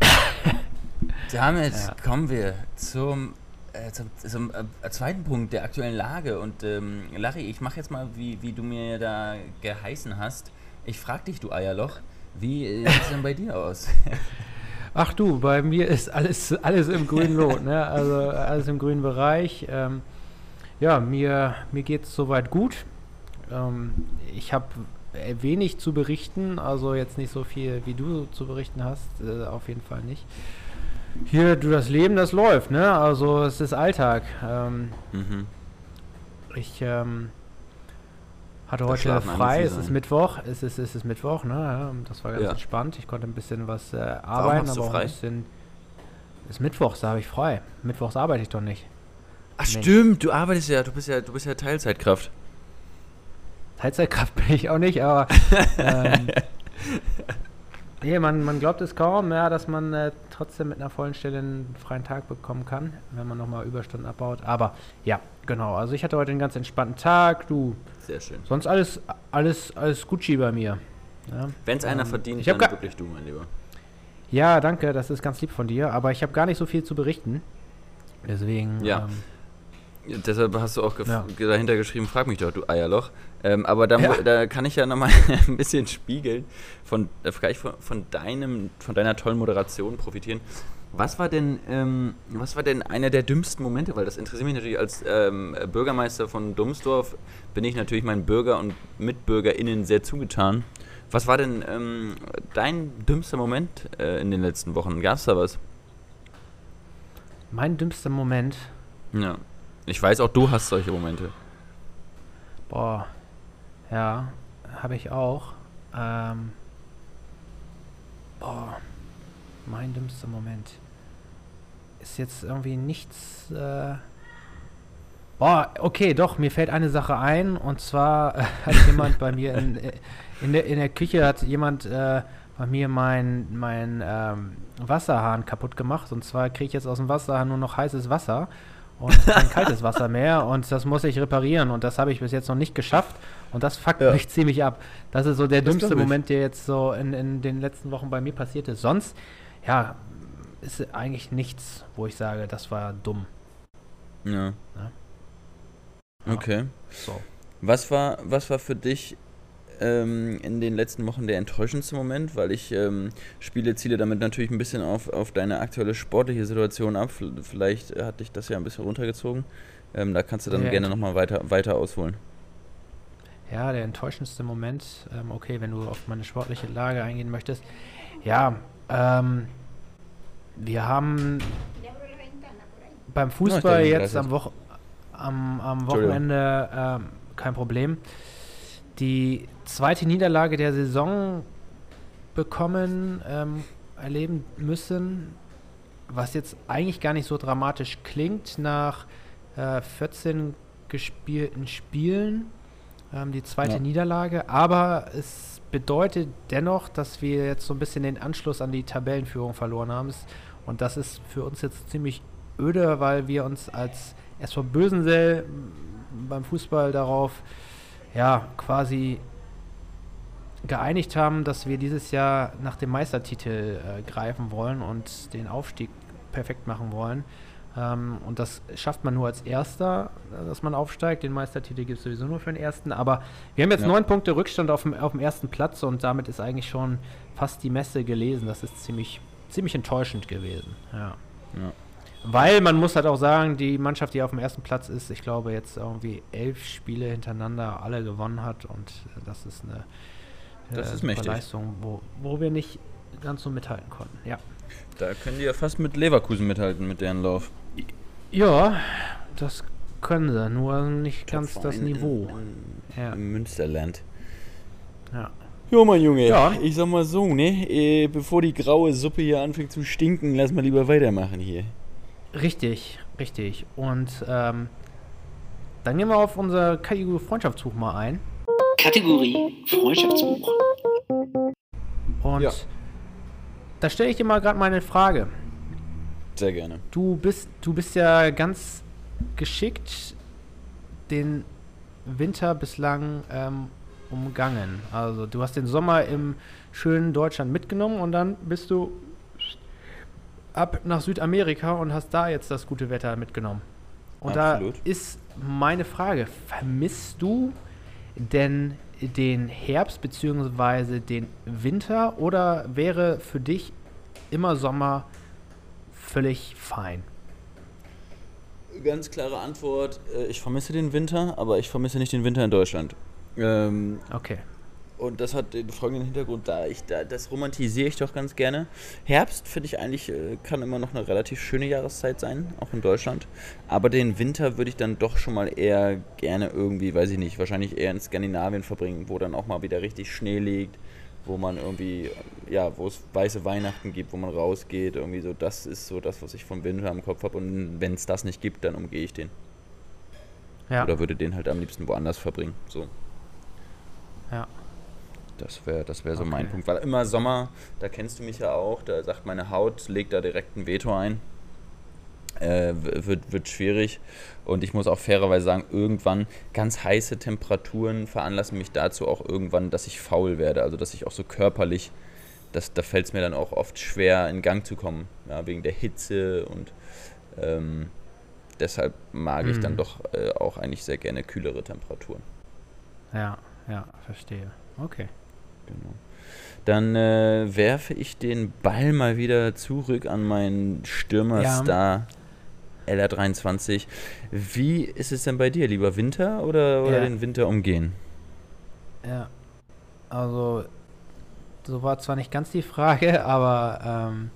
Damit Ja. kommen wir zum, äh, zum, zum äh, zweiten Punkt der aktuellen Lage. Und ähm, Larry, ich mache jetzt mal, wie, wie du mir da geheißen hast. Ich frage dich, du Eierloch, wie äh, sieht es denn bei dir aus? Ach du, bei mir ist alles, alles im grünen Lot, ne? Also äh, alles im grünen Bereich. Ähm, ja, mir, mir geht es soweit gut. Ähm, ich habe wenig zu berichten, also jetzt nicht so viel, wie du zu berichten hast, äh, auf jeden Fall nicht. Hier, du, das Leben, das läuft, ne? Also es ist Alltag. Ähm, mhm. ich ähm, hatte heute frei, es ist. Mittwoch, es ist, es ist Mittwoch, ne? Das war ganz Ja. entspannt. Ich konnte ein bisschen was äh, arbeiten, aber auch frei? ein bisschen. Es ist Mittwochs, da habe ich frei. Mittwochs arbeite ich doch nicht. Ach Mensch. stimmt, du arbeitest ja, du bist ja, du bist ja Teilzeitkraft. Teilzeitkraft bin ich auch nicht, aber ähm, nee, man, man glaubt es kaum, ja, dass man äh, trotzdem mit einer vollen Stelle einen freien Tag bekommen kann, wenn man nochmal Überstunden abbaut. Aber ja, genau. Also ich hatte heute einen ganz entspannten Tag. Du, Sehr schön. sonst alles, alles, alles Gucci bei mir. Ja, Wenn es einer Ähm, verdient, ich dann wirklich du, mein Lieber. ja, danke, das ist ganz lieb von dir, aber ich habe gar nicht so viel zu berichten. Deswegen, Ja. ähm, Deshalb hast du auch Ja. dahinter geschrieben, frag mich doch, du Eierloch. Ähm, aber da, Ja. da kann ich ja nochmal ein bisschen spiegeln, von, äh, vielleicht von, von, deinem, von deiner tollen Moderation profitieren. Was war denn, ähm, was war denn einer der dümmsten Momente? Weil das interessiert mich natürlich als ähm, Bürgermeister von Domsdorf, bin ich natürlich meinen Bürger und MitbürgerInnen sehr zugetan. Was war denn ähm, dein dümmster Moment äh, in den letzten Wochen? Gab es da was? mein dümmster Moment, Ja. Ich weiß auch, du hast solche Momente. boah, ja, habe ich auch. Ähm, boah, mein dümmster Moment. Ist jetzt irgendwie nichts. Äh, boah, okay, doch, mir fällt eine Sache ein. Und zwar äh, hat jemand bei mir in, äh, in, der, in der Küche hat jemand äh, bei mir mein, mein ähm, Wasserhahn kaputt gemacht. Und zwar kriege ich jetzt aus dem Wasserhahn nur noch heißes Wasser und kein kaltes Wasser mehr. Und das muss ich reparieren. Und das habe ich bis jetzt noch nicht geschafft und das fuckt Ja. mich ziemlich ab. Das ist so der Das dümmste. Moment, der jetzt so in, in den letzten Wochen bei mir passiert ist. Sonst, ja, ist eigentlich nichts, wo ich sage, das war dumm. Ja. Ja. Okay. So. Was war, was war für dich ähm, in den letzten Wochen der enttäuschendste Moment? Weil ich ähm, Spiele ziele damit natürlich ein bisschen auf, auf deine aktuelle sportliche Situation ab. Vielleicht hat dich das ja ein bisschen runtergezogen. Ähm, da kannst du dann Ja, gerne nochmal weiter, weiter ausholen. Ja, der enttäuschendste Moment, ähm, okay, wenn du auf meine sportliche Lage eingehen möchtest. Ja, ähm, wir haben beim Fußball denke, jetzt am, Woche, am, am. Wochenende ähm, kein Problem. Die zweite Niederlage der Saison bekommen, ähm, erleben müssen, was jetzt eigentlich gar nicht so dramatisch klingt nach äh, 14 gespielten Spielen, ähm, die zweite Ja. Niederlage, aber es bedeutet dennoch, dass wir jetzt so ein bisschen den Anschluss an die Tabellenführung verloren haben. Und das ist für uns jetzt ziemlich öde, weil wir uns als SV Bösensee m, beim Fußball darauf ja quasi geeinigt haben, dass wir dieses Jahr nach dem Meistertitel äh, greifen wollen und den Aufstieg perfekt machen wollen. Ähm, und das schafft man nur als Erster, dass man aufsteigt. Den Meistertitel gibt es sowieso nur für den Ersten. Aber wir haben jetzt Ja. neun Punkte Rückstand auf dem, auf dem ersten Platz und damit ist eigentlich schon fast die Messe gelesen. Das ist ziemlich, ziemlich enttäuschend gewesen. Ja. Ja. Weil man muss halt auch sagen, die Mannschaft, die auf dem ersten Platz ist, ich glaube jetzt irgendwie elf Spiele hintereinander alle gewonnen hat und das ist eine Das äh, ist mächtig. Leistung, wo, wo wir nicht ganz so mithalten konnten. Ja. Da können die ja fast mit Leverkusen mithalten, mit deren Lauf. Ja, das können sie, nur nicht ganz das Verein in- Niveau. In, Ja. Im Münsterland. Ja. Jo, mein Junge, Ja. ich sag mal so, ne? Äh, bevor die graue Suppe hier anfängt zu stinken, lass mal lieber weitermachen hier. Richtig, richtig. Und ähm, dann gehen wir auf unser Kategorie Freundschaftsbuch mal ein. Kategorie Freundschaftsbuch. Und Ja. da stelle ich dir mal gerade meine Frage. Sehr gerne. Du bist, du bist ja ganz geschickt den Winter bislang ähm, umgangen. Also du hast den Sommer im schönen Deutschland mitgenommen und dann bist du ab nach Südamerika und hast da jetzt das gute Wetter mitgenommen. Und Absolut. da ist meine Frage, vermisst du denn den Herbst bzw. den Winter oder wäre für dich immer Sommer völlig fein? Ganz klare Antwort, äh, ich vermisse den Winter, aber ich vermisse nicht den Winter in Deutschland. Ähm, Okay. Und das hat den folgenden Hintergrund, da ich da, das romantisiere ich doch ganz gerne. Herbst finde ich eigentlich, äh, kann immer noch eine relativ schöne Jahreszeit sein, auch in Deutschland. Aber den Winter würde ich dann doch schon mal eher gerne irgendwie, weiß ich nicht, wahrscheinlich eher in Skandinavien verbringen, wo dann auch mal wieder richtig Schnee liegt, wo man irgendwie, ja, wo es weiße Weihnachten gibt, wo man rausgeht, irgendwie so. Das ist so das, was ich vom Winter im Kopf habe. Und wenn es das nicht gibt, dann umgehe ich den. Ja. Oder würde den halt am liebsten woanders verbringen. So. Ja. Das wäre das wär so mein Okay. Punkt. Weil immer Sommer, da kennst du mich ja auch, da sagt meine Haut, legt da direkt ein Veto ein. Äh, wird, wird schwierig. Und ich muss auch fairerweise sagen, irgendwann ganz heiße Temperaturen veranlassen mich dazu auch irgendwann, dass ich faul werde. Also dass ich auch so körperlich, das, da fällt es mir dann auch oft schwer, in Gang zu kommen. Ja, wegen der Hitze und ähm, deshalb mag ich dann Mhm. doch äh, auch eigentlich sehr gerne kühlere Temperaturen. Ja, ja, verstehe. Okay. Genau. Dann äh, werfe ich den Ball mal wieder zurück an meinen Stürmerstar LR23. Wie ist es denn bei dir? Lieber Winter oder, oder Ja. den Winter umgehen? Ja. Also, so war zwar nicht ganz die Frage, aber ähm,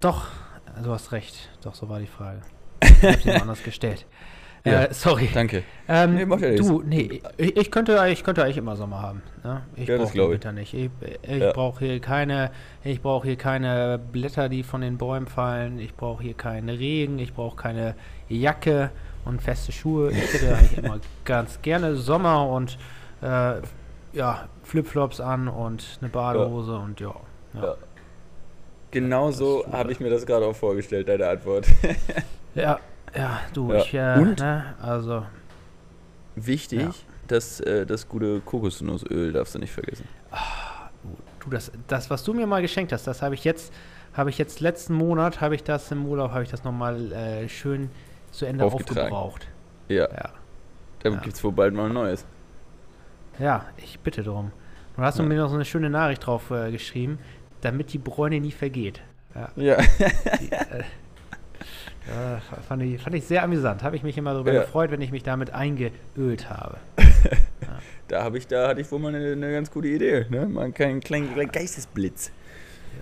doch, du hast recht. Doch, so war die Frage. Ich habe sie anders gestellt. Ja. Äh, sorry. Danke. Ähm, Nee, macht ja nichts. du, nee, ich, ich, könnte, ich könnte eigentlich immer Sommer haben. Ne? Ich Ja, brauche den. Winter nicht. Ich, ich Ja. brauche hier keine, ich brauche hier keine Blätter, die von den Bäumen fallen. Ich brauche hier keinen Regen. Ich brauche keine Jacke und feste Schuhe. Ich hätte eigentlich immer ganz gerne Sommer und äh, ja, Flipflops an und eine Badehose und ja. Ja, Ja. Genau so habe ich mir das gerade auch vorgestellt, deine Antwort. ja, ja du, Ja. ich, äh, Und? ne, also, Wichtig, Ja. das, äh, das gute Kokosnussöl darfst du nicht vergessen. Du, das, das, was du mir mal geschenkt hast, das habe ich jetzt, habe ich jetzt letzten Monat, habe ich das im Urlaub, habe ich das nochmal äh, schön zu Ende aufgebraucht. Ja, Ja. da Ja. gibt es wohl bald mal ein neues. ja, ich bitte darum. Und hast du Ja. mir noch so eine schöne Nachricht drauf äh, geschrieben, damit die Bräune nie vergeht. Ja, Ja. die, äh, ja, fand, ich, fand ich sehr amüsant. Habe ich mich immer darüber Ja. gefreut, wenn ich mich damit eingeölt habe. Da habe ich, da hatte ich wohl mal eine, eine ganz gute Idee, ne? Mal einen kleinen, kleinen Geistesblitz.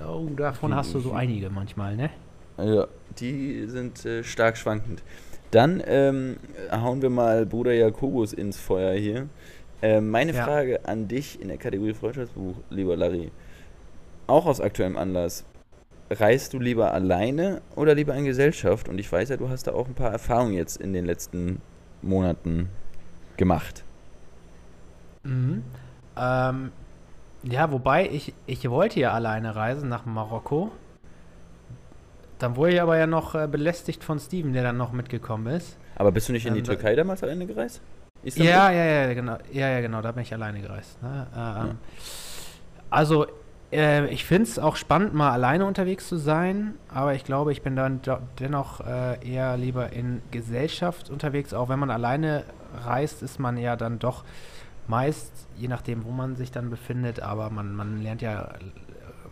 Oh, davon hast du so einige manchmal, ne? Ja, die sind äh, stark schwankend. Dann ähm, hauen wir mal Bruder Jakobus ins Feuer hier. Ähm, meine Ja. Frage an dich in der Kategorie Freundschaftsbuch, lieber Larry, auch aus aktuellem Anlass. Reist du lieber alleine oder lieber in Gesellschaft? Und ich weiß ja, du hast da auch ein paar Erfahrungen jetzt in den letzten Monaten gemacht. Mhm. Ähm, ja, wobei ich, ich wollte ja alleine reisen nach Marokko. Dann wurde ich aber ja noch äh, belästigt von Steven, der dann noch mitgekommen ist. Aber bist du nicht in die Ähm, Türkei damals alleine gereist? Istanbul? Ja, ja, ja, genau. Ja, ja, genau, da bin ich alleine gereist. Ne? Ähm, Also, äh, ich finde es auch spannend, mal alleine unterwegs zu sein, aber ich glaube, ich bin dann dennoch äh, eher lieber in Gesellschaft unterwegs. Auch wenn man alleine reist, ist man ja dann doch meist, je nachdem, wo man sich dann befindet, aber man, man lernt ja äh,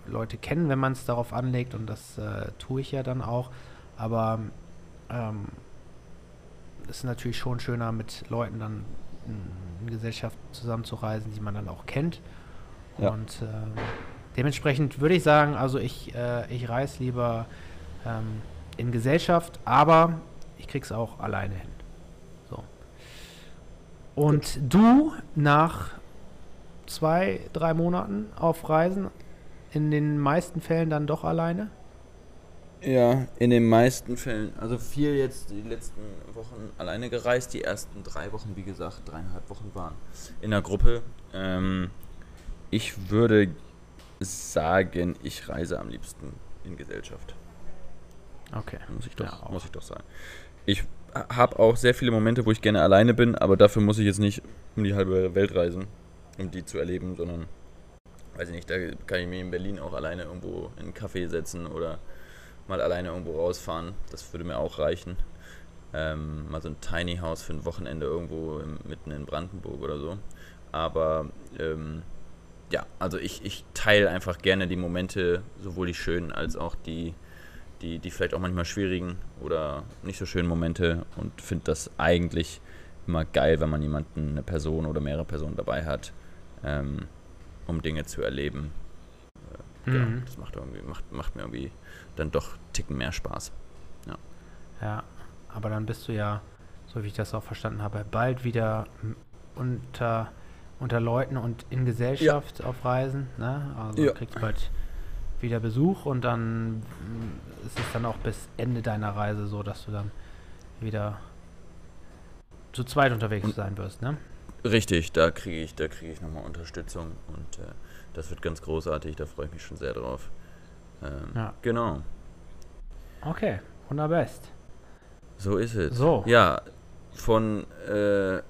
Leute kennen, wenn man es darauf anlegt und das äh, tue ich ja dann auch. Aber ähm, es ist natürlich schon schöner, mit Leuten dann in, in Gesellschaft zusammenzureisen, die man dann auch kennt. Ja. Und ähm, dementsprechend würde ich sagen, also ich, äh, ich reise lieber ähm, in Gesellschaft, aber ich krieg's auch alleine hin. So. Und du nach zwei, drei Monaten auf Reisen in den meisten Fällen dann doch alleine? Ja, in den meisten Fällen. Also viel jetzt die letzten Wochen alleine gereist. Die ersten drei Wochen, wie gesagt, dreieinhalb Wochen waren in der Gruppe. Ähm, ich würde sagen, ich reise am liebsten in Gesellschaft. Okay. Muss ich doch, Ja, muss ich doch sagen. Ich habe auch sehr viele Momente, wo ich gerne alleine bin, aber dafür muss ich jetzt nicht um die halbe Welt reisen, um die zu erleben, sondern, weiß ich nicht, da kann ich mich in Berlin auch alleine irgendwo in einen Café setzen oder mal alleine irgendwo rausfahren. Das würde mir auch reichen. Ähm, mal so ein Tiny House für ein Wochenende irgendwo im, mitten in Brandenburg oder so. Aber ähm, ja, also ich, ich teile einfach gerne die Momente, sowohl die schönen als auch die, die, die vielleicht auch manchmal schwierigen oder nicht so schönen Momente und finde das eigentlich immer geil, wenn man jemanden, eine Person oder mehrere Personen dabei hat, ähm, um Dinge zu erleben. Äh, ja, Mhm. das macht, irgendwie, macht, macht mir irgendwie dann doch Ticken mehr Spaß. Ja, aber dann bist du ja, so wie ich das auch verstanden habe, bald wieder unter, unter Leuten und in Gesellschaft auf Reisen. Ne? Also Ja. du kriegst bald wieder Besuch und dann mm, ist es dann auch bis Ende deiner Reise so, dass du dann wieder zu zweit unterwegs Und- sein wirst. Ne? Richtig, da kriege ich, da kriege ich nochmal Unterstützung und äh, das wird ganz großartig, da freue ich mich schon sehr drauf. Ähm, Ja. Genau, Okay, wunderbest. so ist es. So. Ja, von äh,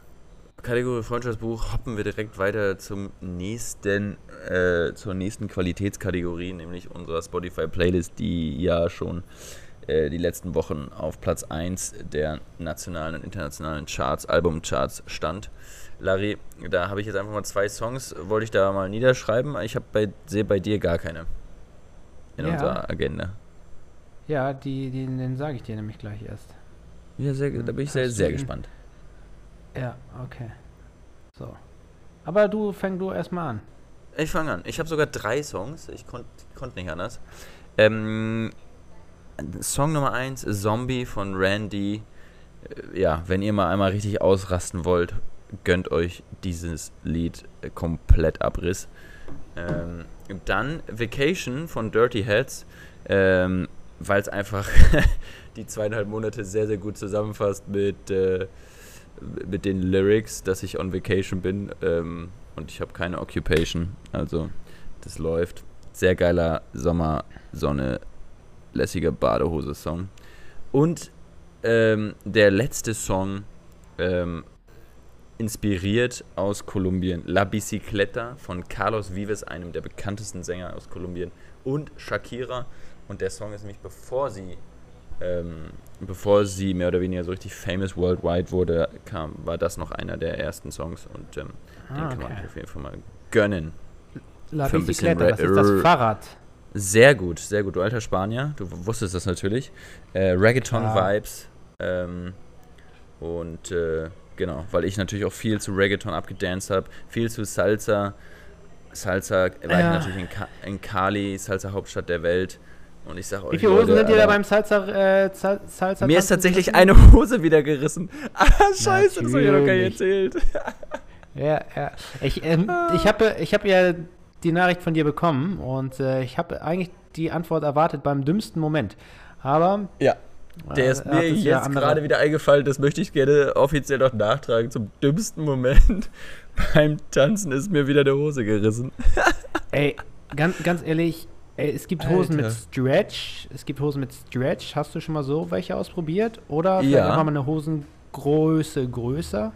Kategorie Freundschaftsbuch hoppen wir direkt weiter zum nächsten, äh, zur nächsten Qualitätskategorie, nämlich unserer Spotify-Playlist, die ja schon äh, die letzten Wochen auf Platz 1 der nationalen und internationalen Charts, Albumcharts stand. Larry, da habe ich jetzt einfach mal zwei Songs, wollte ich da mal niederschreiben. Ich habe bei, sehe bei dir gar keine in Ja. unserer Agenda. Ja, die, die, den sage ich dir nämlich gleich erst. Ja, sehr, da bin ich sehr, du sehr ihn? gespannt. Ja, okay. So. Aber du fäng du erstmal an. Ich fange an. Ich habe sogar drei Songs. Ich konnte konnt nicht anders. Ähm, Song Nummer eins, Zombie von Randy. Äh, Ja, wenn ihr mal einmal richtig ausrasten wollt, gönnt euch dieses Lied komplett Abriss. Ähm, dann Vacation von Dirty Heads, ähm, weil es einfach die zweieinhalb Monate sehr, sehr gut zusammenfasst mit, äh, mit den Lyrics, dass ich on Vacation bin ähm, und ich habe keine Occupation. Also, das läuft. Sehr geiler Sommer, Sonne, lässiger Badehose-Song. Und ähm, der letzte Song, ähm, inspiriert aus Kolumbien, La Bicicleta von Carlos Vives, einem der bekanntesten Sänger aus Kolumbien, und Shakira. Und der Song ist nämlich, bevor sie, ähm, bevor sie mehr oder weniger so richtig famous worldwide wurde, kam, war das noch einer der ersten Songs und ähm, den Ah, kann man okay. sich auf jeden Fall mal gönnen. La Für ein bisschen Bicicleta, das ist das Fahrrad. Sehr gut, sehr gut. Du alter Spanier, du wusstest das natürlich. Äh, Reggaeton-Vibes. Ähm, und äh, genau, weil ich natürlich auch viel zu Reggaeton abgedanced habe, viel zu Salsa. Salsa war ich Ja. natürlich in, Ka in Cali, Salsa Hauptstadt der Welt. Und ich sag euch, Wie viele Hosen Leute, sind dir da beim Salsa, äh, Sal- Salsa Mir ist tatsächlich eine Hose wieder gerissen. Ah, scheiße, das habe ich ja noch gar nicht Natürlich. erzählt. Ja, ja. Ich, ähm, ich habe ich hab ja die Nachricht von dir bekommen und äh, ich habe eigentlich die Antwort erwartet beim dümmsten Moment. Aber Ja, der äh, ist mir ja jetzt andere- gerade wieder eingefallen. Das möchte ich gerne offiziell noch nachtragen. Zum dümmsten Moment beim Tanzen ist mir wieder der Hose gerissen. Ey, ganz, ganz ehrlich, es gibt Hosen mit Alter. Stretch. Es gibt Hosen mit Stretch. Hast du schon mal so welche ausprobiert? Oder vielleicht Ja. mal eine Hosengröße größer?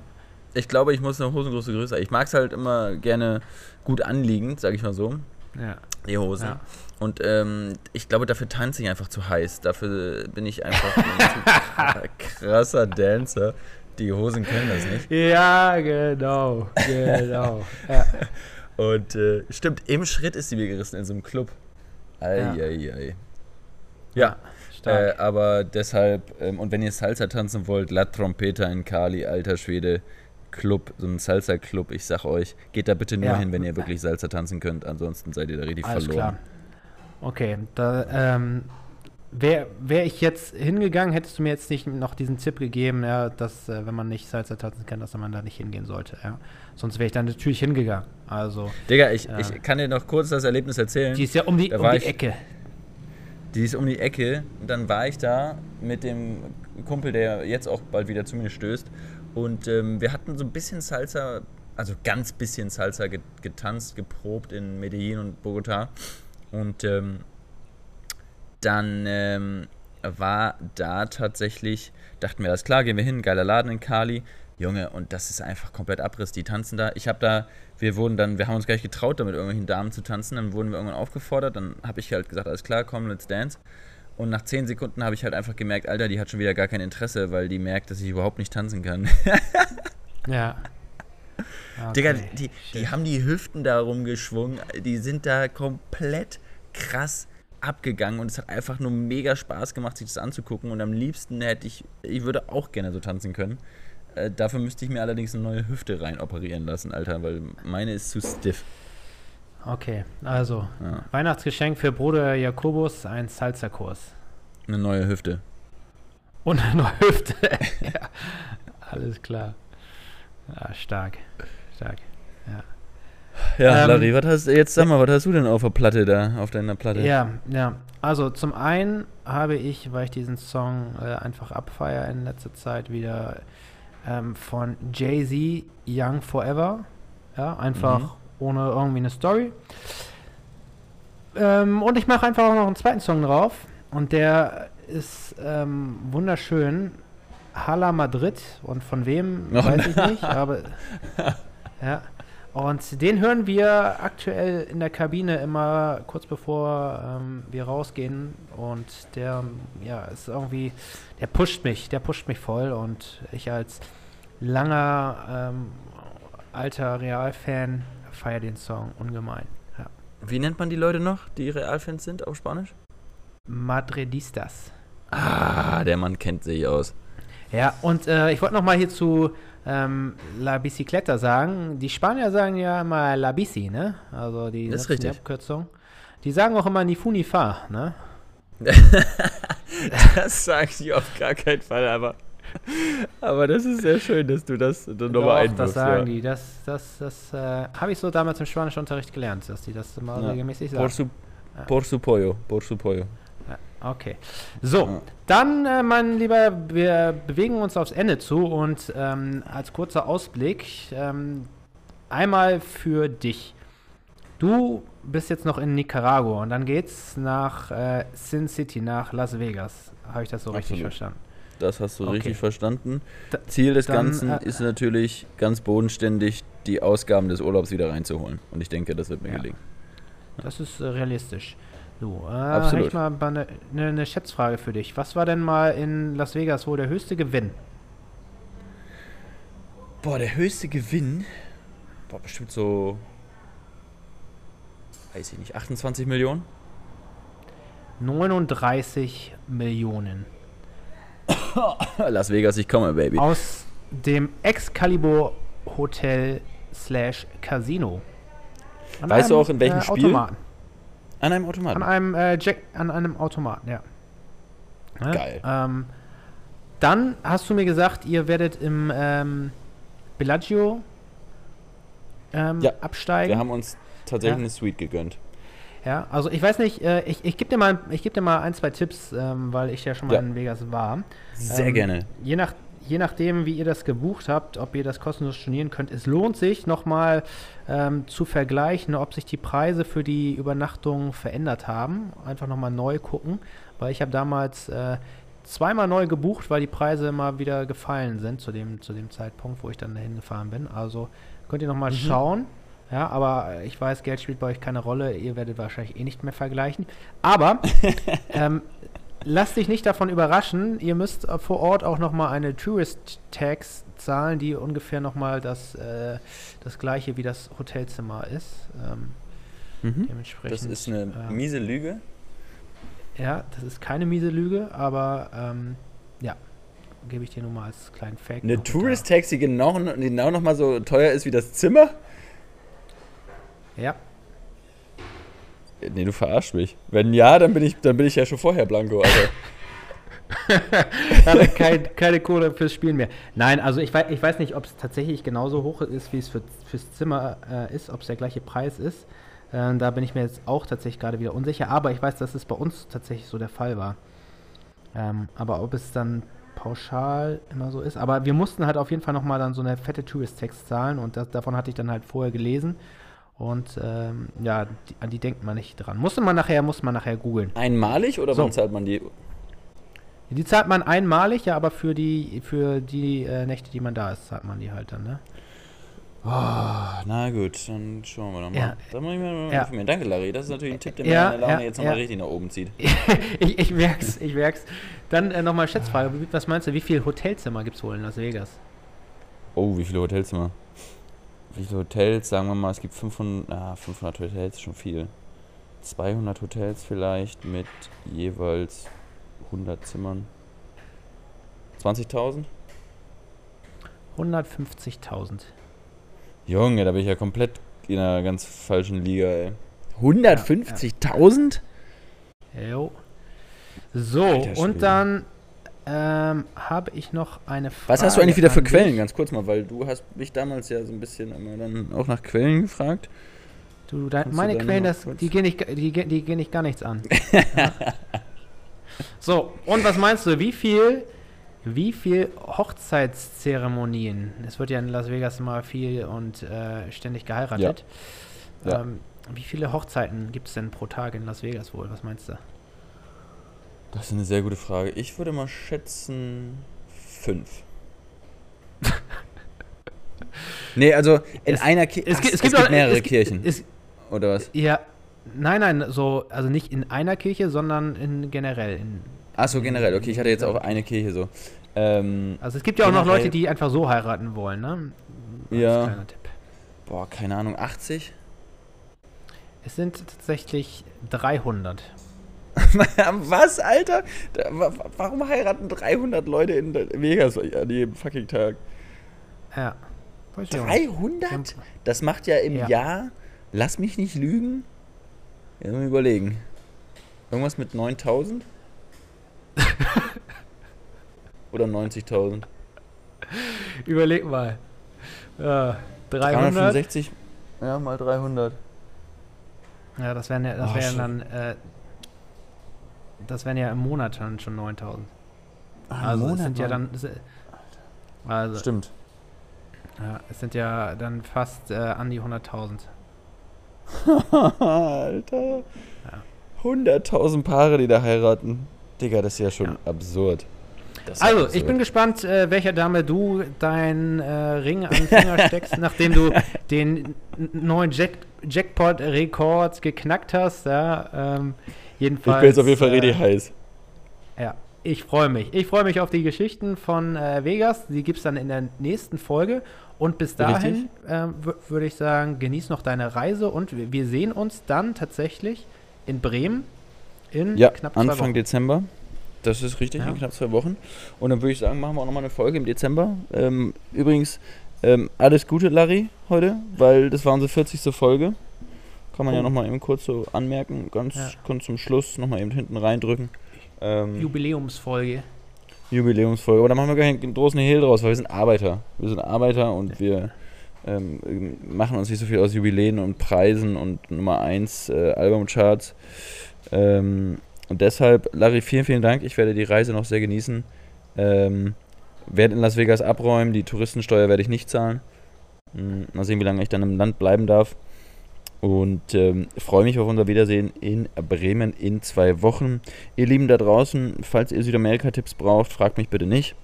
Ich glaube, ich muss eine Hosengröße größer. Ich mag es halt immer gerne gut anliegend, sage ich mal so, Ja. die Hose. Ja. Und ähm, ich glaube, dafür tanze ich einfach zu heiß. Dafür bin ich einfach ein krasser Dancer. Die Hosen können das nicht. Ja, genau. Genau. ja. Und äh, stimmt, im Schritt ist sie mir gerissen in so einem Club. Eieiei. Ja, Stark. Äh, aber deshalb, ähm, und wenn ihr Salsa tanzen wollt, La Trompeta in Cali, alter Schwede, Club, so ein Salsa-Club. Ich sag euch, geht da bitte nur Ja. hin, wenn ihr wirklich Salsa tanzen könnt. Ansonsten seid ihr da richtig Alles verloren. klar. Okay, da ähm, wäre wär ich jetzt hingegangen, hättest du mir jetzt nicht noch diesen Tipp gegeben, ja, dass äh, wenn man nicht Salsa tanzen kann, dass man da nicht hingehen sollte. Ja. Sonst wäre ich dann natürlich hingegangen. Also, Digga, ich, Ja. ich kann dir noch kurz das Erlebnis erzählen. die ist ja um die, Da um die ich- Ecke. Die ist um die Ecke. Und dann war ich da mit dem Kumpel, der jetzt auch bald wieder zu mir stößt. Und ähm, wir hatten so ein bisschen Salsa, also ganz bisschen Salsa get getanzt, geprobt in Medellin und Bogota. Und ähm, dann ähm, war da tatsächlich, dachten wir, alles klar, gehen wir hin, geiler Laden in Cali. Junge, und das ist einfach komplett Abriss. Die tanzen da. Ich habe da, wir wurden dann, wir haben uns gar nicht getraut, da mit irgendwelchen Damen zu tanzen. Dann wurden wir irgendwann aufgefordert. Dann habe ich halt gesagt, alles klar, komm, let's dance. Und nach 10 Sekunden habe ich halt einfach gemerkt, Alter, die hat schon wieder gar kein Interesse, weil die merkt, dass ich überhaupt nicht tanzen kann. Ja. Okay. Digga, die, die haben die Hüften da rumgeschwungen. Die sind da komplett krass abgegangen und es hat einfach nur mega Spaß gemacht, sich das anzugucken. Und am liebsten hätte ich, ich würde auch gerne so tanzen können. Äh, dafür müsste ich mir allerdings eine neue Hüfte rein operieren lassen, Alter, weil meine ist zu stiff. Okay, also Ja. Weihnachtsgeschenk für Bruder Jakobus, ein Salsa-Kurs. Eine neue Hüfte. Und eine neue Hüfte. ja, alles klar. Ja, stark. Stark. Ja, Ähm, Larry, was hast jetzt sag mal, was hast du denn auf der Platte da, auf deiner Platte? Ja, ja. Also zum einen habe ich, weil ich diesen Song äh, einfach abfeier in letzter Zeit, wieder ähm, von Jay-Z Young Forever. Ja, einfach Mhm. ohne irgendwie eine Story. Ähm, und ich mache einfach auch noch einen zweiten Song drauf. Und der ist ähm, wunderschön. Hala Madrid. Und von wem, Oh, weiß ich nicht. Aber ja. Und den hören wir aktuell in der Kabine immer kurz bevor ähm, wir rausgehen. Und der, ja, ist irgendwie, der pusht mich, der pusht mich voll. Und ich als langer ähm, alter Real-Fan feiere den Song ungemein. Ja. Wie nennt man die Leute noch, die Realfans sind auf Spanisch? Madridistas. Ah, der Mann kennt sich aus. Ja, und äh, ich wollte noch mal hier zu ähm, La Bicicleta sagen. Die Spanier sagen ja immer La Bici, ne? Also die, Das ist nutzen die richtig. Abkürzung. Die sagen auch immer ni fu ni fa, ne? Das sage ich auf gar keinen Fall, aber, aber das ist sehr schön, dass du das dann nochmal das einwirfst. sagen ja. die. Das, das, das äh, habe ich so damals im Spanischunterricht gelernt, dass die das immer Ja. regelmäßig Por sagen. su, por su pollo, por su pollo. Okay. So, dann, äh, mein Lieber, wir bewegen uns aufs Ende zu und ähm, als kurzer Ausblick ähm, einmal für dich. Du bist jetzt noch in Nicaragua und dann geht's nach äh, Sin City, nach Las Vegas. Habe ich das so richtig Absolut. verstanden? Das hast du Okay. richtig verstanden. Da- Ziel des dann, Ganzen äh, ist natürlich ganz bodenständig, die Ausgaben des Urlaubs wieder reinzuholen. Und ich denke, das wird mir Ja. gelingen. Das ist äh, realistisch. So, äh, Absolut. habe ich mal eine ne, ne Schätzfrage für dich. Was war denn mal in Las Vegas wohl der höchste Gewinn? Boah, der höchste Gewinn, boah, bestimmt so, weiß ich nicht, 28 Millionen? 39 Millionen. Las Vegas, ich komme, Baby. Aus dem Excalibur Hotel slash Casino. An Weißt du auch, in welchem Spiel? Automaten. An einem Automaten. An einem äh, Jack, an einem Automaten, ja. Ne? Geil. Ähm, dann hast du mir gesagt, ihr werdet im ähm, Bellagio ähm, Ja, absteigen. Wir haben uns tatsächlich Ja. eine Suite gegönnt. Ja, also ich weiß nicht, äh, ich, ich gebe dir, mal- ich geb dir mal ein, zwei Tipps, ähm, weil ich ja schon mal Ja. in Vegas war. Sehr Ähm, gerne. Je, nach, je nachdem, wie ihr das gebucht habt, ob ihr das kostenlos stornieren könnt, es lohnt sich nochmal ähm, zu vergleichen, ob sich die Preise für die Übernachtung verändert haben. Einfach nochmal neu gucken, weil ich habe damals äh, zweimal neu gebucht, weil die Preise immer wieder gefallen sind zu dem, zu dem Zeitpunkt, wo ich dann dahin gefahren bin. Also könnt ihr nochmal Mhm. schauen. Ja, aber ich weiß, Geld spielt bei euch keine Rolle. Ihr werdet wahrscheinlich eh nicht mehr vergleichen. Aber ähm, lasst dich nicht davon überraschen. Ihr müsst äh, vor Ort auch nochmal eine Tourist Tax zahlen, die ungefähr nochmal das, äh, das gleiche wie das Hotelzimmer ist. Ähm, Mhm. dementsprechend. Das ist eine ähm, miese Lüge. Ja, das ist keine miese Lüge, aber ähm, ja. gebe ich dir nur mal als kleinen Fact. Eine noch mit Tourist-Taxi genau, genau nochmal so teuer ist wie das Zimmer? Ja. Nee, du verarschst mich. Wenn ja, dann bin ich, dann bin ich ja schon vorher Blanco, Alter. Hat kein, keine Kohle fürs Spielen mehr. Nein, also ich weiß, ich weiß nicht, ob es tatsächlich genauso hoch ist, wie es für, fürs Zimmer äh, ist, ob es der gleiche Preis ist. Äh, da bin ich mir jetzt auch tatsächlich gerade wieder unsicher. Aber ich weiß, dass es bei uns tatsächlich so der Fall war. Ähm, aber ob es dann pauschal immer so ist. Aber wir mussten halt auf jeden Fall nochmal dann so eine fette Tourist-Text zahlen und das, davon hatte ich dann halt vorher gelesen. Und ähm, ja, die, an die denkt man nicht dran. Musste man nachher, muss man nachher googeln. Einmalig oder So. wann zahlt man die? Die zahlt man einmalig, ja, aber für die, für die äh, Nächte, die man da ist, zahlt man die halt dann, ne? Ah, na gut, dann schauen wir doch mal. Ja. Dann muss ich mir mal Ja. informieren. Danke, Larry. Das ist natürlich ein Tipp, der Ja, meine Laune ja, jetzt nochmal ja. richtig nach oben zieht. ich, ich merk's, ich merk's. Dann äh, nochmal Schätzfrage. Was meinst du, wie viele Hotelzimmer gibt's wohl in Las Vegas? Oh, wie viele Hotelzimmer? Wie viele Hotels? Sagen wir mal, es gibt 500, ah, 500 Hotels, ist schon viel. 200 Hotels vielleicht mit jeweils 100 Zimmern. 20.000? 150.000. Junge, da bin ich ja komplett in einer ganz falschen Liga, ey. 150.000? Jo. So, Alter und dann ähm, habe ich noch eine Frage. Was hast du eigentlich wieder für Quellen? Ganz kurz mal, weil du hast mich damals ja so ein bisschen immer dann auch nach Quellen gefragt. Du, dein, du meine deine Quellen, das, die gehen nicht, die, die gehen nicht gar nichts an. ja. So, und was meinst du, wie viel, wie viel Hochzeitszeremonien, es wird ja in Las Vegas immer viel und äh, ständig geheiratet, Ja. Ähm, wie viele Hochzeiten gibt es denn pro Tag in Las Vegas wohl, was meinst du? Das ist eine sehr gute Frage. Ich würde mal schätzen fünf. nee, also in Es- einer Kirche. Es, Es, gibt- es, gibt auch- mehrere es, Kirchen. Es, oder was? ja, nein, nein, so, also nicht in einer Kirche, sondern in generell. In, Achso, generell. Okay, ich hatte jetzt auch eine Kirche so. Ähm, also es gibt ja auch noch Leute, die einfach so heiraten wollen, ne? Als Ja. kleiner Tipp. boah, keine Ahnung, 80? Es sind tatsächlich 300. was, Alter? Warum heiraten 300 Leute in Vegas an jedem fucking Tag? Ja. Weiß ich auch nicht. 300? Das macht ja im Ja. Jahr, lass mich nicht lügen, ja, mal überlegen. Irgendwas mit 9000? Oder 90.000? Überleg mal. Ja, 300. 365? Ja, mal 300. Ja, das wären ja, das wären dann, äh, das wären ja im Monat dann schon 9000. Ah, Also Monat sind ja dann, also, Stimmt. ja, es sind ja dann fast äh, an die 100.000. Alter. 100.000 Paare, die da heiraten. Digga, das ist ja schon Ja. absurd. Ist Also, absurd. ich bin gespannt, äh, welcher Dame du deinen äh, Ring an den Finger steckst, nachdem du den neuen Jack Jackpot-Rekord geknackt hast. Ja, ähm, jedenfalls. Ich bin jetzt auf jeden Fall äh, richtig heiß. Ja, ich freue mich. Ich freue mich auf die Geschichten von äh, Vegas. Die gibt es dann in der nächsten Folge. Und bis dahin wür- würde ich sagen, genieß noch deine Reise und wir, wir sehen uns dann tatsächlich in Bremen in Ja, knapp zwei Anfang Wochen. Dezember. Das ist richtig, Ja. in knapp zwei Wochen. Und dann würde ich sagen, machen wir auch nochmal eine Folge im Dezember. Ähm, übrigens, ähm, alles Gute, Larry, heute, weil das war unsere 40. Folge. Kann man ja Oh. nochmal eben kurz so anmerken, ganz, Ja. ganz zum Schluss nochmal eben hinten reindrücken. Ähm, Jubiläumsfolge. Jubiläumsfolge. Aber da machen wir gar keinen großen Hehl draus, weil wir sind Arbeiter. Wir sind Arbeiter und wir ähm, machen uns nicht so viel aus Jubiläen und Preisen und Nummer 1 äh, Albumcharts. Ähm, und deshalb, Larry, vielen, vielen Dank. Ich werde die Reise noch sehr genießen. Ähm, werde in Las Vegas abräumen. Die Touristensteuer werde ich nicht zahlen. Hm, mal sehen, wie lange ich dann im Land bleiben darf. Und ähm, freue mich auf unser Wiedersehen in Bremen in zwei Wochen. Ihr Lieben da draußen, falls ihr Südamerika-Tipps braucht, fragt mich bitte nicht.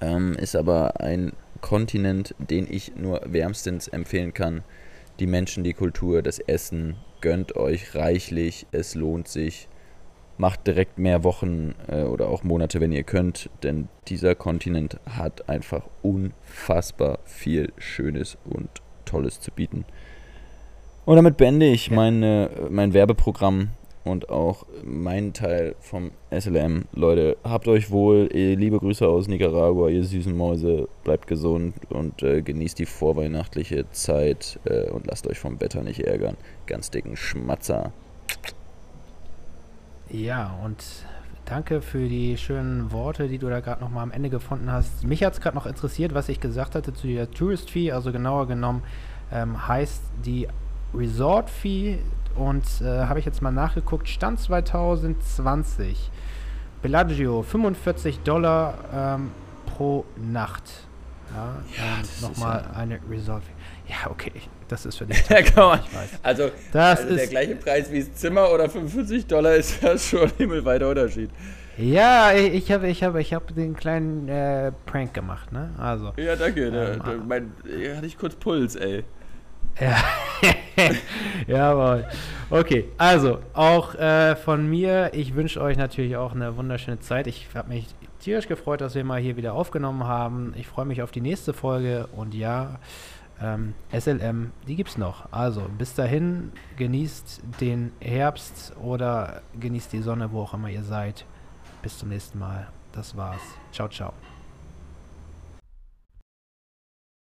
Ähm, ist aber ein Kontinent, den ich nur wärmstens empfehlen kann. Die Menschen, die Kultur, das Essen, gönnt euch reichlich, es lohnt sich. Macht direkt mehr Wochen äh, oder auch Monate, wenn ihr könnt, denn dieser Kontinent hat einfach unfassbar viel Schönes und Tolles zu bieten. Und damit beende ich Ja. meine, mein Werbeprogramm und auch mein Teil vom SLM. Leute, habt euch wohl. Liebe Grüße aus Nicaragua, ihr süßen Mäuse. Bleibt gesund und äh, genießt die vorweihnachtliche Zeit äh, und lasst euch vom Wetter nicht ärgern. Ganz dicken Schmatzer. Ja, und danke für die schönen Worte, die du da gerade nochmal am Ende gefunden hast. Mich hat es gerade noch interessiert, was ich gesagt hatte zu der Tourist Fee. Also genauer genommen ähm, heißt die Resort Fee und äh, habe ich jetzt mal nachgeguckt, Stand 2020. Bellagio 45 Dollar ähm, pro Nacht. Ja, Ja, das nochmal ja- eine Resort Fee. Ja, okay, das ist für dich. Ja, man. Ich weiß. Also, Das also der ist- gleiche Preis wie das Zimmer oder 45 Dollar ist ja schon ein himmelweiter Unterschied. Ja, ich habe ich hab, ich hab den kleinen äh, Prank gemacht, ne? Also. Ja, danke. Da, Ähm, da, mein, ja, hatte ich kurz Puls, ey. Ja. Jawohl. Okay, also auch äh, von mir, ich wünsche euch natürlich auch eine wunderschöne Zeit. Ich habe mich tierisch gefreut, dass wir mal hier wieder aufgenommen haben. Ich freue mich auf die nächste Folge und ja, ähm, SLM, die gibt's noch. Also bis dahin, genießt den Herbst oder genießt die Sonne, wo auch immer ihr seid. Bis zum nächsten Mal. Das war's. Ciao, ciao.